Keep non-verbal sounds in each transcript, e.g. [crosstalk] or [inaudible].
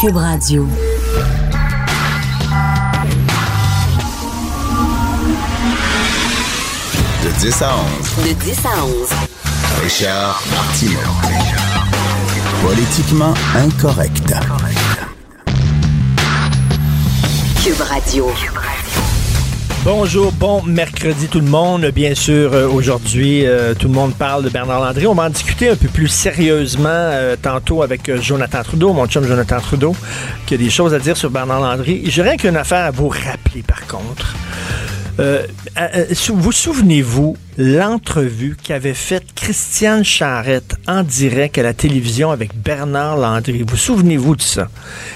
Cube Radio. De 10 à 11. De 10 à 11. Richard Martineau. Politiquement incorrect. Cube Radio. Bonjour, bon mercredi tout le monde. Bien sûr, euh, aujourd'hui, euh, tout le monde parle de Bernard Landry. On va en discuter un peu plus sérieusement euh, tantôt avec Jonathan Trudeau, mon chum Jonathan Trudeau, qui a des choses à dire sur Bernard Landry. Rien qu'une affaire à vous rappeler, par contre. Euh, euh, euh, vous souvenez-vous l'entrevue qu'avait faite Christiane Charrette en direct à la télévision avec Bernard Landry? Vous souvenez-vous de ça?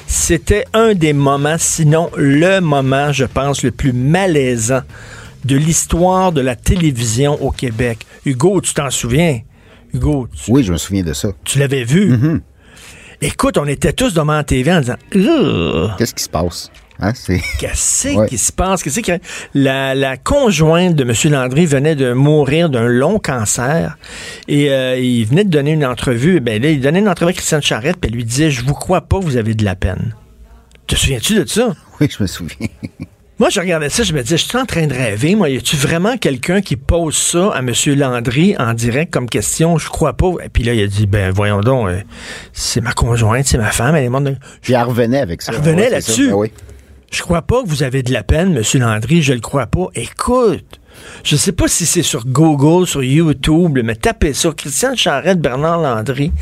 C'était un des moments, sinon le moment, je pense, le plus malaisant de l'histoire de la télévision au Québec. Hugo, tu t'en souviens? Hugo, tu, Oui, je me souviens de ça. tu l'avais vu? Mm-hmm. Écoute, on était tous devant la TV en disant! Qu'est-ce qui se passe? Hein. [laughs] Qu'est-ce Ouais. qui se passe? Qu'est-ce que la, la conjointe de M. Landry venait de mourir d'un long cancer et euh, il venait de donner une entrevue. Ben là, il donnait une entrevue à Christiane Charette puis elle lui disait Je vous crois pas, vous avez de la peine. Te souviens-tu de ça? [laughs] Oui, je me souviens. [laughs] Moi, je regardais ça, je me disais, je suis en train de rêver. Moi, y a-tu vraiment quelqu'un qui pose ça à M. Landry en direct comme question? Je crois pas. Et puis là, il a dit, ben, voyons donc, euh, c'est ma conjointe, c'est ma femme, elle est morte. de- Puis elle revenait avec ça. Elle revenait Ouais, là-dessus. Ah oui. Je crois pas que vous avez de la peine, M. Landry, je le crois pas. Écoute, je sais pas si c'est sur Google, sur YouTube, mais tapez ça. Christiane Charette, Bernard Landry.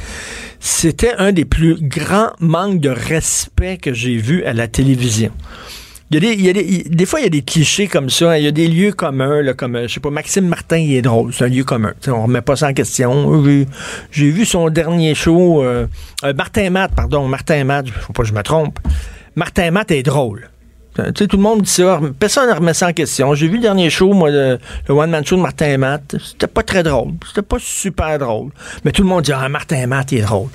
C'était un des plus grands manques de respect que j'ai vu à la télévision. Il y a des, des, fois, il y a des clichés comme ça. Il y a des lieux communs, là, comme, euh, je sais pas, Maxime Martin, il est drôle. C'est un lieu commun. Tu sais, on remet pas ça en question. J'ai- J'ai vu son dernier show. euh, euh, Martin Matt, pardon. Martin Matt, faut pas que je me trompe. Martin Matt est drôle. Tu sais, tout le monde dit ça. Personne ne remet ça en question. J'ai vu le dernier show, moi, le, One Man Show de Martin Matt. C'était pas très drôle. C'était pas super drôle. Mais tout le monde dit, ah, Martin Matt, il est drôle.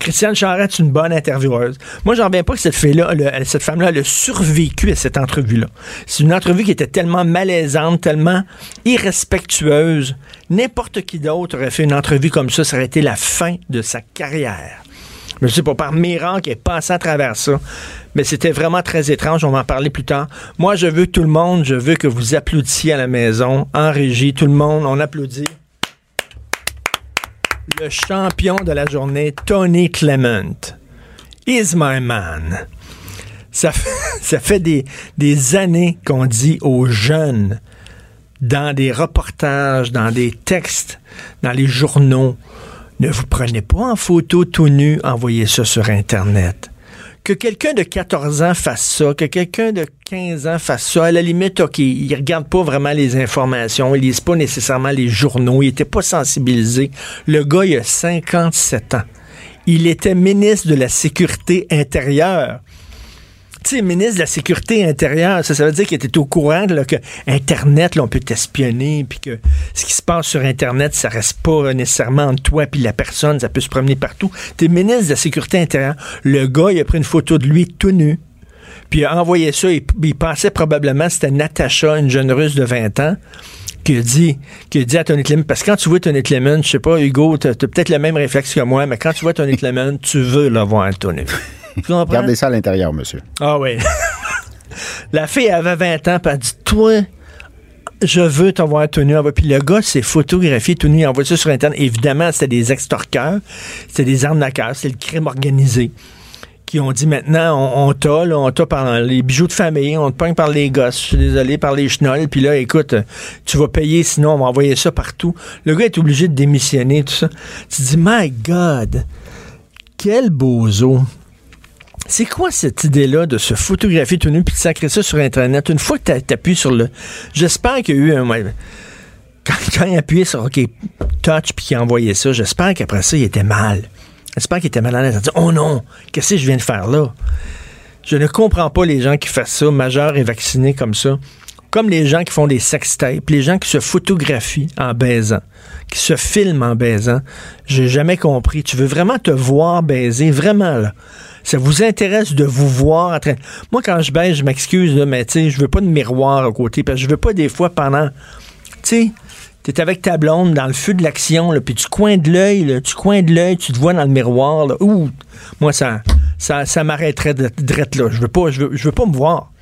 Christiane Charette, c'est une bonne intervieweuse. Moi, j'en reviens pas que cette fille-là, cette femme-là, elle a survécu à cette entrevue-là. C'est une entrevue qui était tellement malaisante, tellement irrespectueuse. N'importe qui d'autre aurait fait une entrevue comme ça, ça aurait été la fin de sa carrière. Je sais pas, par miracle, est passée à travers ça. Mais c'était vraiment très étrange. On va en parler plus tard. Moi, je veux tout le monde, je veux que vous applaudissiez à la maison, en régie, tout le monde, on applaudit. Le champion de la journée, Tony Clement. Is my man. Ça fait, [laughs] des années qu'on dit aux jeunes, dans des reportages, dans des textes, dans les journaux, ne vous prenez pas en photo tout nu, envoyez ça sur Internet. Que quelqu'un de 14 ans fasse ça, que quelqu'un de 15 ans fasse ça, à la limite, OK, il regarde pas vraiment les informations, il lise pas nécessairement les journaux, il était pas sensibilisé. Le gars, il a 57 ans. Il était ministre de la Sécurité intérieure tu sais, ministre de la Sécurité intérieure, ça, veut dire qu'il était au courant que Internet, on peut t'espionner, puis que ce qui se passe sur Internet, ça reste pas nécessairement entre toi puis la personne, ça peut se promener partout. T'es ministre de la Sécurité intérieure. Le gars, il a pris une photo de lui tout nu, puis il a envoyé ça, il, il pensait probablement c'était Natacha, une jeune russe de 20 ans, qui a dit, qui a dit à Tony Clement, parce que quand tu vois Tony Clement, je sais pas, Hugo, t'as as, peut-être le même réflexe que moi, mais quand tu vois Tony Clement, tu veux le voir Tony. Gardez ça à l'intérieur, monsieur. Ah oui. [laughs] La fille avait 20 ans, puis elle a dit Toi, je veux t'avoir tout nu. Elle va- Puis le gars s'est photographié tout nu, il envoie ça sur Internet. Évidemment, c'était des extorqueurs, c'était des arnaqueurs, c'est le crime organisé. Qui ont dit maintenant, on, on t'a, là, on t'a par les bijoux de famille, on te pogne par les gosses, je suis désolé, par les chenolles, puis là, écoute, tu vas payer, sinon on va envoyer ça partout. Le gars est obligé de démissionner, tout ça. Tu te dis, my God, quel bozo. C'est quoi cette idée-là de se photographier tout nu puis de sacrer ça sur Internet? Une fois que tu appuies sur le. J'espère qu'il y a eu un. Quand, quand il a appuyé sur OK, touch puis qu'il a envoyé ça, j'espère qu'après ça, il était mal. J'espère qu'il était mal à l'aise. Elle dit Oh non, qu'est-ce que je viens de faire là? Je ne comprends pas les gens qui font ça, majeurs et vaccinés comme ça. Comme les gens qui font des sextapes, les gens qui se photographient en baisant, qui se filment en baisant. J'ai jamais compris. Tu veux vraiment te voir baiser, vraiment là? Ça vous intéresse de vous voir en train. Moi, quand je baise, je m'excuse, mais tu je veux pas de miroir à côté, parce que je veux pas des fois pendant. Tu sais, t'es avec ta blonde dans le feu de l'action, puis tu coins de l'œil, tu coins de l'œil, tu te vois dans le miroir. Ouh, moi, ça, ça, m'arrêterait drette là. Je veux pas, je veux, je veux pas me voir.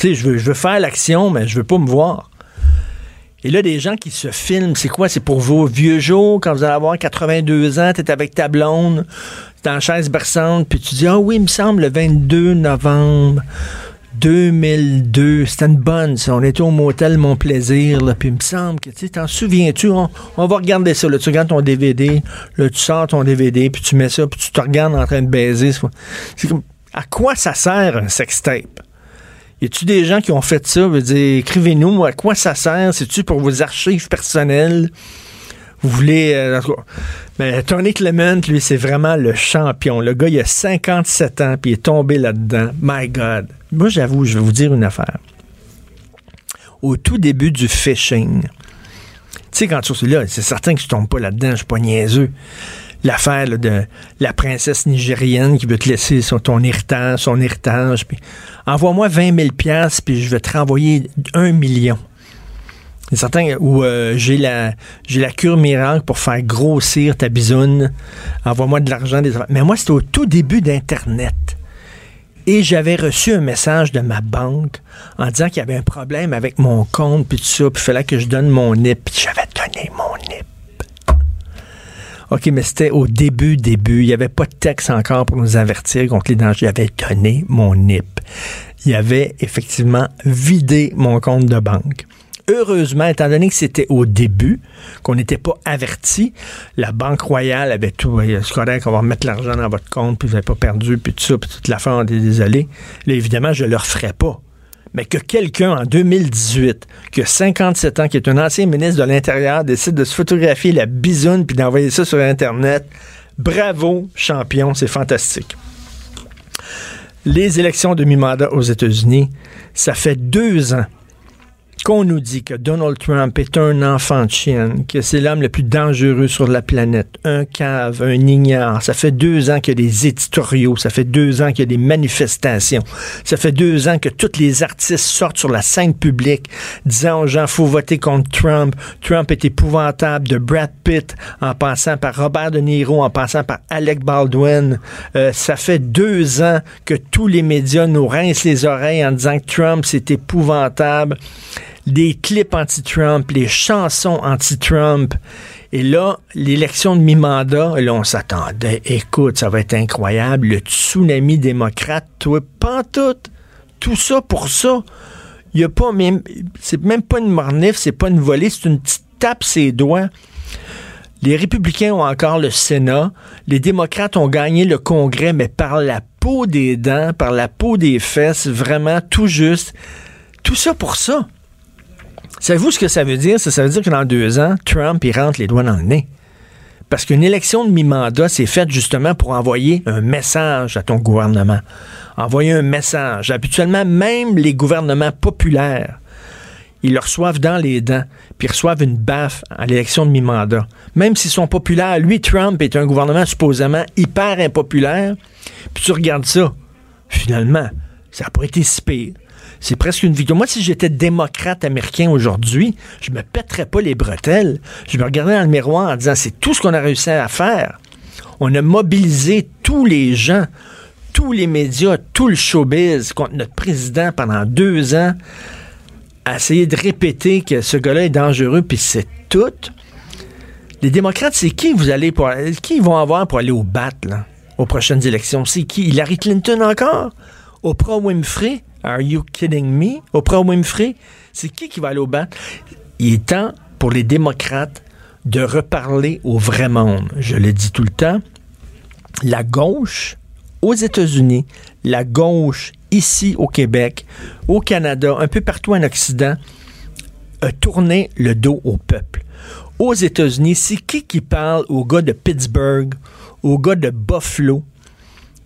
Tu je veux, je veux faire l'action, mais je veux pas me voir. Et là, des gens qui se filment, c'est quoi? C'est pour vos vieux jours, quand vous allez avoir 82 ans, t'es avec ta blonde, t'es en chaise berçante, puis tu dis, ah oui, il me semble, le 22 novembre 2002, c'était une bonne, ça. On était au motel Mon Plaisir, là, puis il me semble que, tu t'en souviens-tu? On, on va regarder ça, là. Tu regardes ton DVD, là, tu sors ton DVD, puis tu mets ça, puis tu te regardes en train de baiser. C'est comme, à quoi ça sert un sextape? Y a-tu des gens qui ont fait ça? Veut dire, écrivez-nous, à quoi ça sert? C'est-tu pour vos archives personnelles? Vous voulez. euh, en tout cas. mais Tony Clement, lui, c'est vraiment le champion. Le gars, il a 57 ans, puis il est tombé là-dedans. My God. Moi, j'avoue, je vais vous dire une affaire. Au tout début du phishing, tu sais, quand tu là, c'est certain que tu tombes pas là-dedans, je suis pas niaiseux. L'affaire de la princesse nigérienne qui veut te laisser son, ton héritage, son héritage, envoie-moi 20 000 piastres, puis je vais te renvoyer un million. C'est certain où euh, j'ai la j'ai la cure miracle pour faire grossir ta bisoune. Envoie-moi de l'argent des. Mais moi, c'était au tout début d'Internet. Et j'avais reçu un message de ma banque en disant qu'il y avait un problème avec mon compte, puis tout ça, puis il fallait que je donne mon NIP. Puis j'avais donné mon NIP. OK, mais c'était au début, début. Il n'y avait pas de texte encore pour nous avertir contre les dangers. J'avais donné mon NIP. Il avait effectivement vidé mon compte de banque. Heureusement, étant donné que c'était au début, qu'on n'était pas averti, la Banque Royale avait tout. C'est correct, on va remettre l'argent dans votre compte, puis vous n'avez pas perdu, puis tout ça, puis toute l'affaire, on est désolé. Là, évidemment, je ne le referai pas. Mais que quelqu'un en 2018, qui a 57 ans, qui est un ancien ministre de l'Intérieur, décide de se photographier la bisoune puis d'envoyer ça sur Internet, bravo, champion, c'est fantastique. Les élections de mi-mandat aux États-Unis, ça fait deux ans qu'on nous dit que Donald Trump est un enfant de chienne, que c'est l'homme le plus dangereux sur la planète, un cave, un ignare. Ça fait deux ans qu'il y a des éditoriaux, ça fait deux ans qu'il y a des manifestations, ça fait deux ans que tous les artistes sortent sur la scène publique disant aux gens faut voter contre Trump. Trump est épouvantable, de Brad Pitt en passant par Robert De Niro, en passant par Alec Baldwin. Euh, ça fait deux ans que tous les médias nous rincent les oreilles en disant que Trump c'est épouvantable des clips anti-Trump, les chansons anti-Trump. Et là, l'élection de mi-mandat, là, on s'attendait. Écoute, ça va être incroyable. Le tsunami démocrate, toi, pas tout. Tout ça pour ça. Il y a pas même, c'est même pas une mornif, c'est pas une volée, c'est une petite tape ses doigts. Les républicains ont encore le Sénat. Les démocrates ont gagné le Congrès, mais par la peau des dents, par la peau des fesses, vraiment tout juste. Tout ça pour ça. Savez-vous ce que ça veut dire? Ça, veut dire que dans deux ans, Trump, il rentre les doigts dans le nez. Parce qu'une élection de mi-mandat, c'est faite justement pour envoyer un message à ton gouvernement. Envoyer un message. Habituellement, même les gouvernements populaires, ils le reçoivent dans les dents, puis ils reçoivent une baffe à l'élection de mi-mandat. Même s'ils sont populaires, lui, Trump, est un gouvernement supposément hyper impopulaire, puis tu regardes ça. Finalement, ça n'a pas été si. C'est presque une victoire. Moi, si j'étais démocrate américain aujourd'hui, je me pèterais pas les bretelles. Je me regardais dans le miroir en disant c'est tout ce qu'on a réussi à faire. On a mobilisé tous les gens, tous les médias, tout le showbiz contre notre président pendant deux ans à essayer de répéter que ce gars-là est dangereux, puis c'est tout. Les démocrates, c'est qui vous allez pour qui ils vont avoir pour aller au bat là, aux prochaines élections? C'est qui? Hillary Clinton encore? Oprah Winfrey? Are you kidding me? Oprah Winfrey? C'est qui qui va aller au bat? Il est temps pour les démocrates de reparler au vrai monde. Je le dis tout le temps. La gauche aux États-Unis, la gauche ici au Québec, au Canada, un peu partout en Occident, a tourné le dos au peuple. Aux États-Unis, c'est qui qui parle aux gars de Pittsburgh, au gars de Buffalo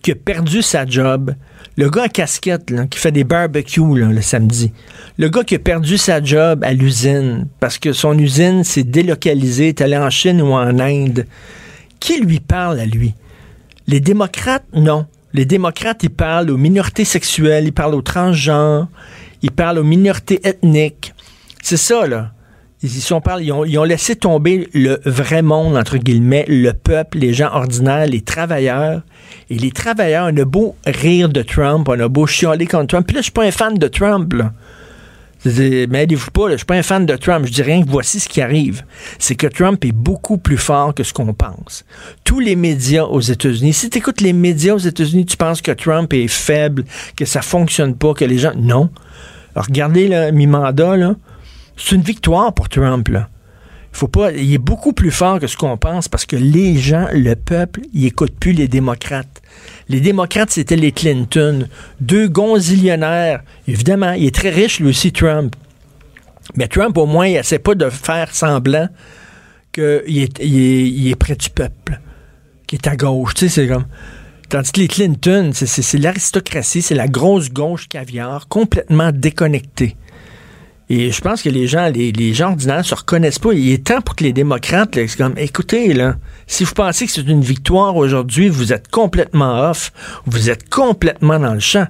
qui a perdu sa job, le gars en casquette là, qui fait des barbecues là, le samedi, le gars qui a perdu sa job à l'usine parce que son usine s'est délocalisée, est allée en Chine ou en Inde, qui lui parle à lui? Les démocrates, non. Les démocrates, ils parlent aux minorités sexuelles, ils parlent aux transgenres, ils parlent aux minorités ethniques. C'est ça, là. Ils, ont, ils ont laissé tomber le vrai monde, entre guillemets, le peuple, les gens ordinaires, les travailleurs. Et les travailleurs, on a beau rire de Trump, on a beau chialer contre Trump. Puis là, je suis pas un fan de Trump, là. Mais aidez-vous pas, là, je suis pas un fan de Trump. Je dis rien que voici ce qui arrive. C'est que Trump est beaucoup plus fort que ce qu'on pense. Tous les médias aux États-Unis, si tu écoutes les médias aux États-Unis, tu penses que Trump est faible, que ça fonctionne pas, que les gens. Non. Regardez là, mi-mandat, là. C'est une victoire pour Trump, là. Faut pas, il est beaucoup plus fort que ce qu'on pense parce que les gens, le peuple, ils écoutent plus les démocrates. Les démocrates, c'était les Clinton, deux gonzillionnaires. Évidemment, il est très riche, lui aussi, Trump. Mais Trump, au moins, il essaie pas de faire semblant qu'il est, il près du peuple, qu'il est à gauche. Tu sais, c'est comme. Tandis que les Clinton, c'est l'aristocratie, c'est la grosse gauche caviar, complètement déconnectée. Et je pense que les gens, les, les gens ordinaires se reconnaissent pas. Il est temps pour que les démocrates, là, comme, écoutez, là, si vous pensez que c'est une victoire aujourd'hui, vous êtes complètement off, vous êtes complètement dans le champ.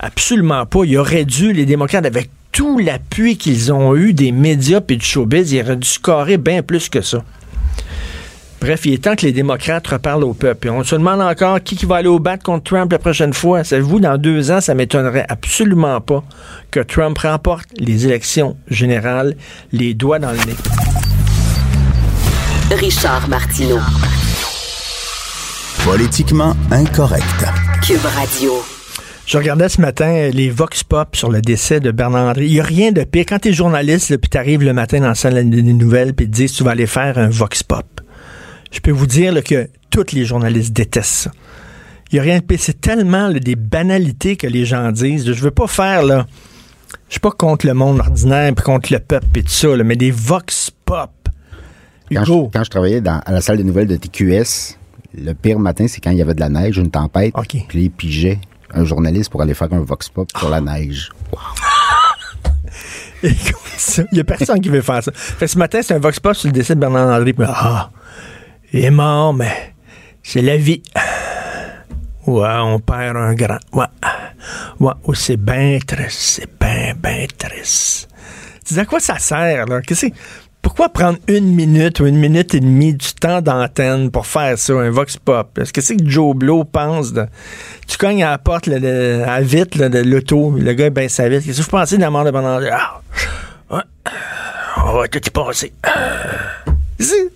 Absolument pas. Il aurait dû, les démocrates, avec tout l'appui qu'ils ont eu des médias et du showbiz, ils auraient dû scorer bien plus que ça. Bref, il est temps que les démocrates reparlent au peuple. Et on se demande encore qui, qui va aller au bat contre Trump la prochaine fois. Savez-vous, dans deux ans, ça m'étonnerait absolument pas que Trump remporte les élections générales, les doigts dans le nez. Richard Martineau. Politiquement incorrect. Cube Radio. Je regardais ce matin euh, les Vox Pop sur le décès de Bernard André. Il n'y a rien de pire. Quand tu es journaliste, là, puis tu arrives le matin dans la salle des nouvelles, puis te disent tu vas aller faire un Vox Pop. Je peux vous dire là, que tous les journalistes détestent ça. Il n'y a rien de pire. C'est tellement là, des banalités que les gens disent. Je veux pas faire, là. Je suis pas contre le monde ordinaire, puis contre le peuple, et tout ça, là, mais des Vox Pop. Quand Hugo. je, quand je travaillais dans- à la salle des nouvelles de TQS, le pire matin, c'est quand il y avait de la neige, une tempête, OK. puis ils pigeaient un journaliste pour aller faire un vox pop sur la neige. [laughs] Ça, Il n'y a personne qui veut faire ça. Fait que ce matin, c'est un Vox Pop sur le décès de Bernard André. Ah, il est mort, mais c'est la vie. Ouais, on perd un grand. Ouais. Ouais, oh, c'est bien triste. C'est bien, bien triste. Tu à quoi ça sert, là? Qu'est-ce que- pourquoi prendre une minute ou une minute et demie du temps d'antenne pour faire ça, un vox pop? Est-ce que c'est que Joe Blow pense de... Tu cognes à la porte à vite là, de l'auto, le gars bien sa vite. Qu'est-ce que vous pensez de la mort de Bernard? Ah, ouais. On va tout y passer. C'est-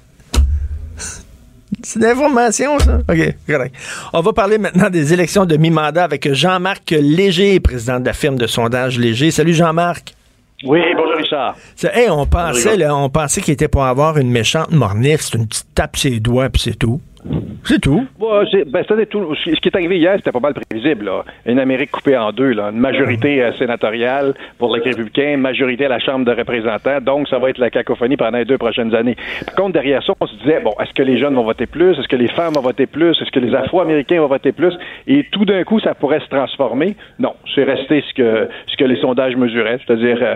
c'est de l'information, ça? OK, correct. On va parler maintenant des élections de mi-mandat avec Jean-Marc Léger, président de la firme de sondage Léger. Salut Jean-Marc. Oui, bonjour Richard. Hey, on pensait, là, on pensait qu'il était pour avoir une méchante mornif, c'est une petite tape sur les doigts, puis c'est tout. C'est tout. C'est- ben, tout. Ce qui est arrivé hier, c'était pas mal prévisible. Une Amérique coupée en deux. Une majorité euh, sénatoriale pour les républicains, une majorité à la Chambre de représentants. Donc, ça va être la cacophonie pendant les deux prochaines années. Par contre, derrière ça, on se disait, bon, est-ce que les jeunes vont voter plus? Est-ce que les femmes vont voter plus? Est-ce que les Afro-Américains vont voter plus? Et tout d'un coup, ça pourrait se transformer. Non, c'est resté ce que, ce que les sondages mesuraient. C'est-à-dire, euh,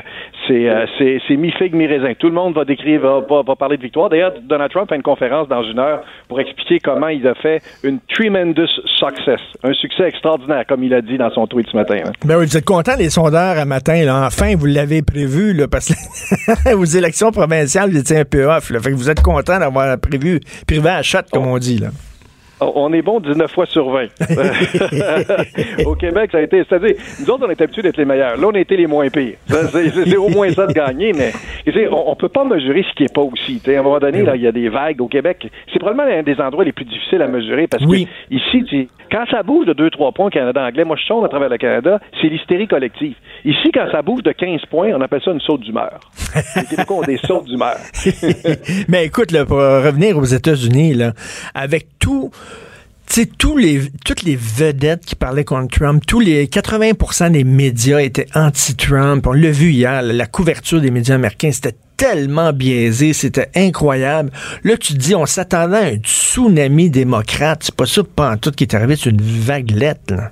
c'est, euh, mi-figue, mi-raisin. Tout le monde va décrire, va, va- va parler de victoire. D'ailleurs, Donald Trump fait une conférence dans une heure pour expliquer comment il a fait une tremendous success, un succès extraordinaire, comme il a dit dans son tweet ce matin. hein. Ben oui, vous êtes content, les sondeurs, à matin, là? Enfin, vous l'avez prévu, là, parce que [laughs] aux élections provinciales, vous étiez un peu off, là. Fait que vous êtes content d'avoir prévu, privé à shot, comme on dit, là. On est bon 19 fois sur 20. [laughs] Au Québec, ça a été. C'est-à-dire, nous autres, on est habitués d'être les meilleurs. Là, on a été les moins pires. C'est au moins ça de gagner, mais on, on peut pas mesurer ce qui est pas aussi. À un moment donné, là, il y a des vagues au Québec. C'est probablement un des endroits les plus difficiles à mesurer parce Oui. que ici, quand ça bouge de 2-3 points au Canada anglais, moi je sonde à travers le Canada, c'est l'hystérie collective. Ici, quand ça bouge de 15 points, on appelle ça une saute d'humeur. Les Québécois ont des [laughs] sautes d'humeur. [laughs] Mais écoute, là, pour revenir aux États-Unis, là, avec tout. Tu sais, tous les, toutes les vedettes qui parlaient contre Trump, tous les 80% des médias étaient anti-Trump. On l'a vu hier, la couverture des médias américains, c'était tellement biaisé, c'était incroyable. Là, tu te dis, on s'attendait à un tsunami démocrate. C'est pas ça, tout, qui est arrivé sur une vaguelette, là.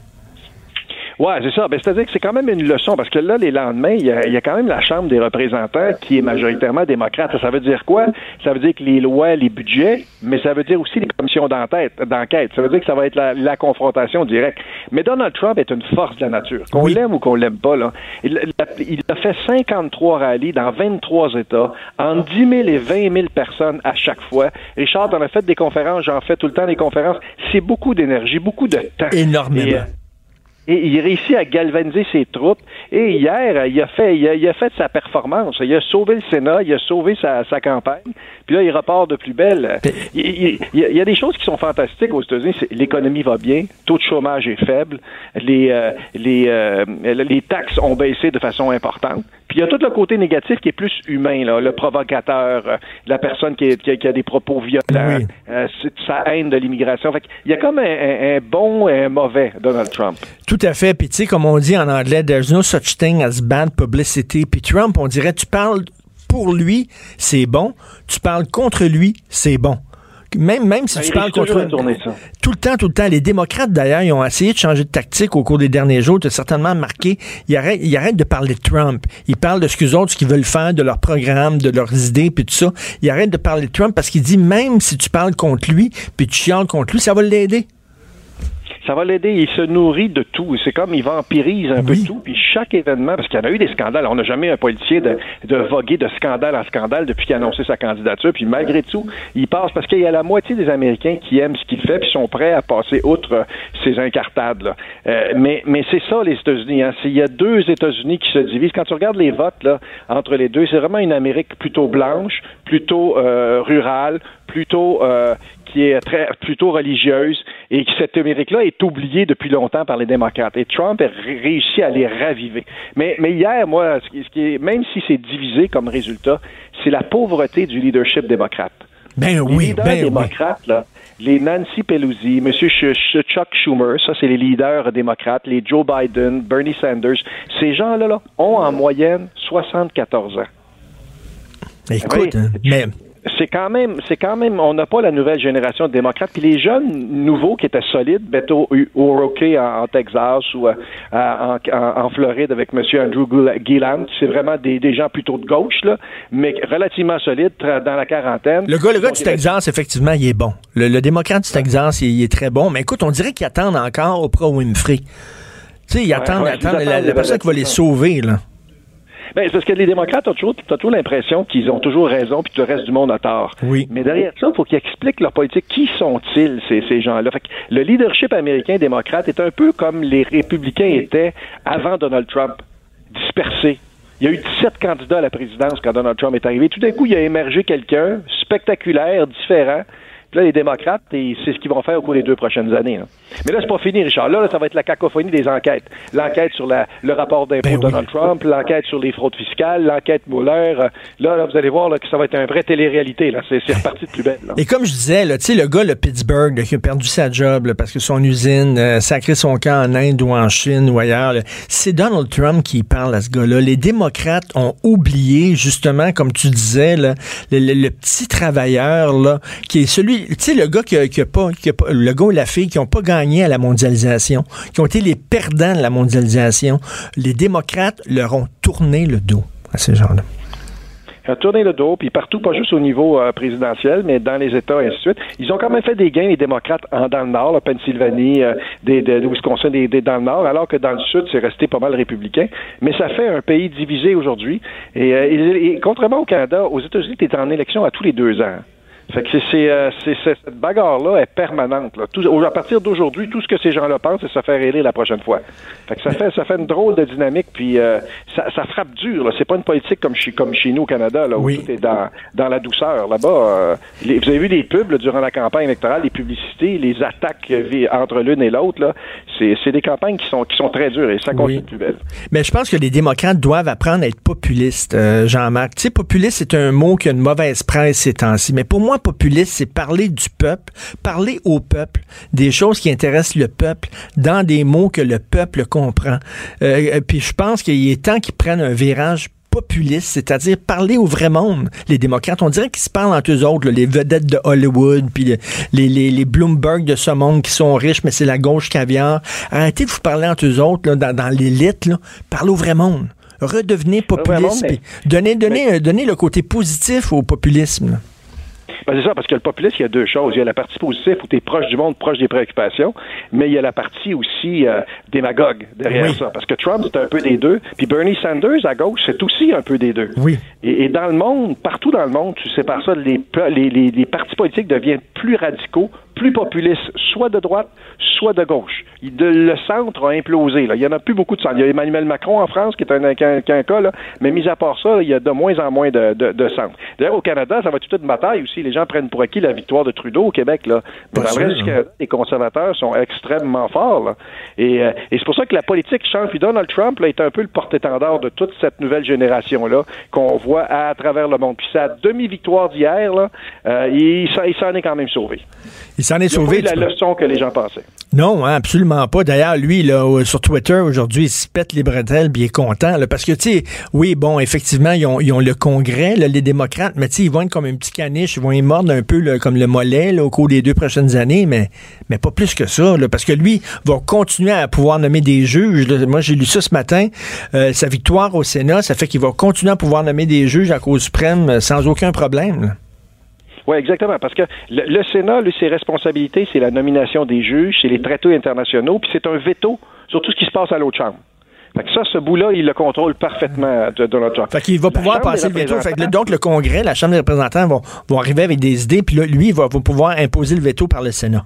Ouais, c'est ça. Ben, C'est-à-dire que c'est quand même une leçon, parce que là, les lendemains, il y, a, il y a quand même la Chambre des représentants qui est majoritairement démocrate. Ça veut dire quoi? Ça veut dire que les lois, les budgets, mais ça veut dire aussi les commissions d'enquête. Ça veut dire que ça va être la, la confrontation directe. Mais Donald Trump est une force de la nature. Qu'on l'aime ou qu'on l'aime pas, là. Il, il a fait 53 rallyes dans 23 États, en 10 000 et 20 000 personnes à chaque fois. Richard, on a fait des conférences, j'en fais tout le temps des conférences. C'est beaucoup d'énergie, beaucoup de temps. Énormément. Et, euh, et il réussit à galvaniser ses troupes. Et hier, il a fait, il a, il a fait sa performance. Il a sauvé le Sénat, il a sauvé sa, sa campagne. Puis là, il repart de plus belle. Il, il- il y a- des choses qui sont fantastiques aux États-Unis. L'économie va bien, taux de chômage est faible, les, euh, les, euh, les taxes ont baissé de façon importante. Puis il y a tout le côté négatif qui est plus humain, là, le provocateur, euh, la personne qui, est- qui a, qui a des propos violents, Oui. euh, sa haine de l'immigration. Fait il y a comme un, un- un bon et un mauvais Donald Trump. Tout à fait. Puis tu sais, comme on dit en anglais, there's no such thing as bad publicity. Puis Trump, on dirait, tu parles pour lui, c'est bon. Tu parles contre lui, c'est bon. Même, même si Ben, tu parles contre tourner ça. tout le temps, tout le temps. Les démocrates, d'ailleurs, ils ont essayé de changer de tactique au cours des derniers jours. Tu as certainement marqué. Ils arrêtent, ils arrêtent de parler de Trump. Ils parlent de ce qu'ils autres, ce qu'ils veulent faire, de leur programme, de leurs idées, puis tout ça. Ils arrêtent de parler de Trump parce qu'il dit même si tu parles contre lui, puis tu chiales contre lui, ça va l'aider. Ça va l'aider. Il se nourrit de tout. C'est comme il vampirise un Oui. peu tout. Puis chaque événement, parce qu'il y en a eu des scandales. On n'a jamais un politicien de, de voguer de scandale en scandale depuis qu'il a annoncé sa candidature. Puis malgré tout, il passe parce qu'il y a la moitié des Américains qui aiment ce qu'il fait puis sont prêts à passer outre euh, ces incartades. Là. Euh, mais mais c'est ça les États-Unis. Hein. C'est- Il y a deux États-Unis qui se divisent. Quand tu regardes les votes là entre les deux, c'est vraiment une Amérique plutôt blanche, plutôt euh, rurale, plutôt euh, qui est très plutôt religieuse et que cette Amérique-là est oubliée depuis longtemps par les démocrates. Et Trump a ré- réussi à les raviver. Mais, mais hier, moi, ce qui, ce qui est, même si c'est divisé comme résultat, c'est la pauvreté du leadership démocrate. Ben Les oui, leaders ben oui. démocrates, là, les Nancy Pelosi, M. Ch- Ch- Chuck Schumer, ça c'est les leaders démocrates, les Joe Biden, Bernie Sanders, ces gens-là là, ont en moyenne 74 ans. Écoute, Oui. hein, mais c'est quand même, c'est quand même, on n'a pas la nouvelle génération de démocrates. Puis les jeunes nouveaux qui étaient solides, Beto O'Rourke en, en Texas ou euh, en, Floride avec M. Andrew Gil- Gilliland, c'est vraiment des, des gens plutôt de gauche, là, mais relativement solides, dans la quarantaine. Le gars, le gars du Texas, effectivement, il est bon. Le, le démocrate du Texas, il, il est très bon. Mais écoute, on dirait qu'ils attendent encore Oprah Winfrey. Tu sais, ils attendent, ouais, attendent ils la, attendent la personne qui va les sauver, là. Ben, c'est parce que les démocrates ont toujours, t'as toujours l'impression qu'ils ont toujours raison puis que le reste du monde a tort. Oui. Mais derrière ça, il faut qu'ils expliquent leur politique. Qui sont-ils, ces, ces gens-là? Fait que le leadership américain démocrate est un peu comme les républicains étaient avant Donald Trump, dispersés. Il y a eu 17 candidats à la présidence quand Donald Trump est arrivé. Tout d'un coup, il a émergé quelqu'un spectaculaire, différent. Puis là, les démocrates, c'est ce qu'ils vont faire au cours des deux prochaines années. Mais là, c'est pas fini, Richard. Là, là, ça va être la cacophonie des enquêtes. L'enquête sur la, le rapport d'impôt Ben de Donald Trump, l'enquête sur les fraudes fiscales, l'enquête Mueller. Euh, Là, là, vous allez voir là, que ça va être un vrai télé-réalité. C'est, reparti de plus belle. Là. Et comme je disais, là, le gars, le Pittsburgh, qui a perdu sa job là, parce que son usine euh, sacré son camp en Inde ou en Chine ou ailleurs, c'est Donald Trump qui parle à ce gars-là. Les démocrates ont oublié, justement, comme tu disais, le- le petit travailleur, là, qui est celui, tu sais, le gars qui a, pas, le gars ou la fille qui n'ont pas gagné à la mondialisation, qui ont été les perdants de la mondialisation. Les démocrates leur ont tourné le dos à ces gens-là. a tourné le dos, puis partout, pas juste au niveau euh, présidentiel, mais dans les États, et ainsi de suite. Ils ont quand même fait des gains, les démocrates, en, dans le Nord, la Pennsylvanie, euh, des, Wisconsin, des, dans le Nord, alors que dans le Sud, c'est resté pas mal républicain. Mais ça fait un pays divisé aujourd'hui. Et, euh, et contrairement au Canada, aux États-Unis, tu es en élection à tous les deux ans. Fait que c'est, c'est, euh, cette bagarre-là est permanente. Là. Tout- à partir d'aujourd'hui, tout ce que ces gens-là pensent, c'est se faire élire la prochaine fois. Fait que ça fait, ça fait une drôle de dynamique, puis euh, ça, ça frappe dur. Là. C'est pas une politique comme chez, comme chez nous au Canada, là, où Oui. tout est dans, dans la douceur. Là-bas, euh, vous avez vu les pubs là, durant la campagne électorale, les publicités, les attaques euh, entre l'une et l'autre. Là, c'est, c'est des campagnes qui sont, qui sont très dures et ça continue Oui. plus belle. Mais je pense que les démocrates doivent apprendre à être populistes, euh, Jean-Marc. Tu sais, populiste, c'est un mot qui a une mauvaise presse ces temps-ci. Mais pour moi, populiste, c'est parler du peuple, parler au peuple, des choses qui intéressent le peuple, dans des mots que le peuple comprend. Euh, euh, puis je pense qu'il est temps qu'ils prennent un virage populiste, c'est-à-dire parler au vrai monde. Les démocrates, on dirait qu'ils se parlent entre eux autres, là, les vedettes de Hollywood, puis les, les, les, Bloomberg de ce monde qui sont riches, mais c'est la gauche caviar. Arrêtez de vous parler entre eux autres, là, dans, dans l'élite, parlez au vrai monde. Redevenez populiste, mais- donnez, donnez, donnez le côté positif au populisme. Ben, c'est ça, parce que le populisme, il y a deux choses. Il y a la partie positive où tu es proche du monde, proche des préoccupations, mais il y a la partie aussi euh, démagogue derrière Oui. ça. Parce que Trump, c'est un peu des deux. Puis Bernie Sanders, à gauche, c'est aussi un peu des deux. Oui. Et, et dans le monde, partout dans le monde, tu sais par ça, les, les, les partis politiques deviennent plus radicaux, plus populistes, soit de droite, soit de gauche. Il- de- le centre a implosé. Là. Il n'y en a plus beaucoup de centre. Il y a Emmanuel Macron en France, qui est un, cas, là, mais mis à part ça, là, il y a de moins en moins de, de, de centre. D'ailleurs, au Canada, ça va être toute une bataille aussi. Les gens prennent pour acquis la victoire de Trudeau au Québec. Là. Mais Pas dans le reste sûr, du hein. Canada, les conservateurs sont extrêmement forts. Là. Et, euh, et c'est pour ça que la politique change. Puis Donald Trump là, est un peu le porte-étendard de toute cette nouvelle génération-là qu'on voit à, travers le monde. Puis sa demi-victoire d'hier, là, euh, il, s'en- il s'en est quand même sauvé. Il s'en est Il a pas sauvé. eu la leçon que les gens pensaient. Non, hein, absolument pas. D'ailleurs, lui, là, sur Twitter, aujourd'hui, il se pète les bretelles, puis il est content, là, parce que, tu sais, oui, bon, effectivement, ils ont, ils ont le Congrès, là, les démocrates, mais tu sais, ils vont être comme un petit caniche, ils vont y mordre un peu là, comme le mollet là, au cours des deux prochaines années, mais, mais pas plus que ça, là, parce que lui va continuer à pouvoir nommer des juges. Moi, j'ai lu ça ce matin. Euh, sa victoire au Sénat, ça fait qu'il va continuer à pouvoir nommer des juges à Cour suprême euh, sans aucun problème. Oui, exactement. Parce que le, le Sénat, lui, ses responsabilités, c'est la nomination des juges, c'est les traités internationaux, puis c'est un veto sur tout ce qui se passe à l'autre chambre. Fait que ça, ce bout-là, il le contrôle parfaitement de Donald Trump. Fait qu'il va La pouvoir passer le veto. Fait que donc, le Congrès, la Chambre des représentants vont, vont arriver avec des idées, puis là, lui, il va, va pouvoir imposer le veto par le Sénat.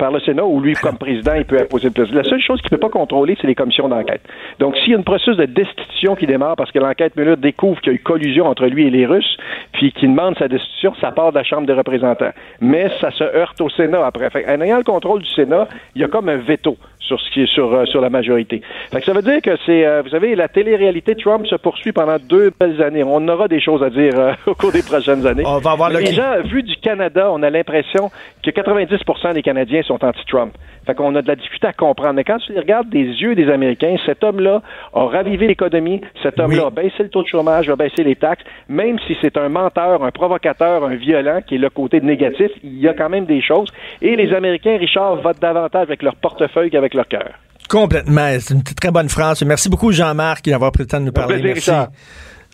Par le Sénat ou lui, comme président, il peut imposer le président. La seule chose qu'il ne peut pas contrôler, c'est les commissions d'enquête. Donc, s'il y a une processus de destitution qui démarre parce que l'enquête Mueller découvre qu'il y a eu collusion entre lui et les Russes, puis qu'il demande sa destitution, ça part de la Chambre des représentants. Mais ça se heurte au Sénat après. Fait, en ayant le contrôle du Sénat, il y a comme un veto sur ce qui est sur, euh, sur la majorité. Fait que ça veut dire que c'est, euh, vous savez, la télé-réalité Trump se poursuit pendant deux belles années. On aura des choses à dire euh, [laughs] au cours des prochaines années. On va avoir le- les gens, vu du Canada, on a l'impression que 90% des Canadiens sont anti-Trump. Fait qu'on a de la difficulté à comprendre. Mais quand tu regardes des yeux des Américains, cet homme-là a ravivé l'économie, cet homme-là a baissé le taux de chômage, a baissé les taxes, même si c'est un menteur, un provocateur, un violent, qui est le côté négatif, il y a quand même des choses. Et les Américains, Richard, votent davantage avec leur portefeuille qu'avavec leur cœur. Complètement. C'est une très bonne phrase. Merci beaucoup, Jean-Marc, d'avoir pris le temps de nous parler. plaisir, Merci. Richard.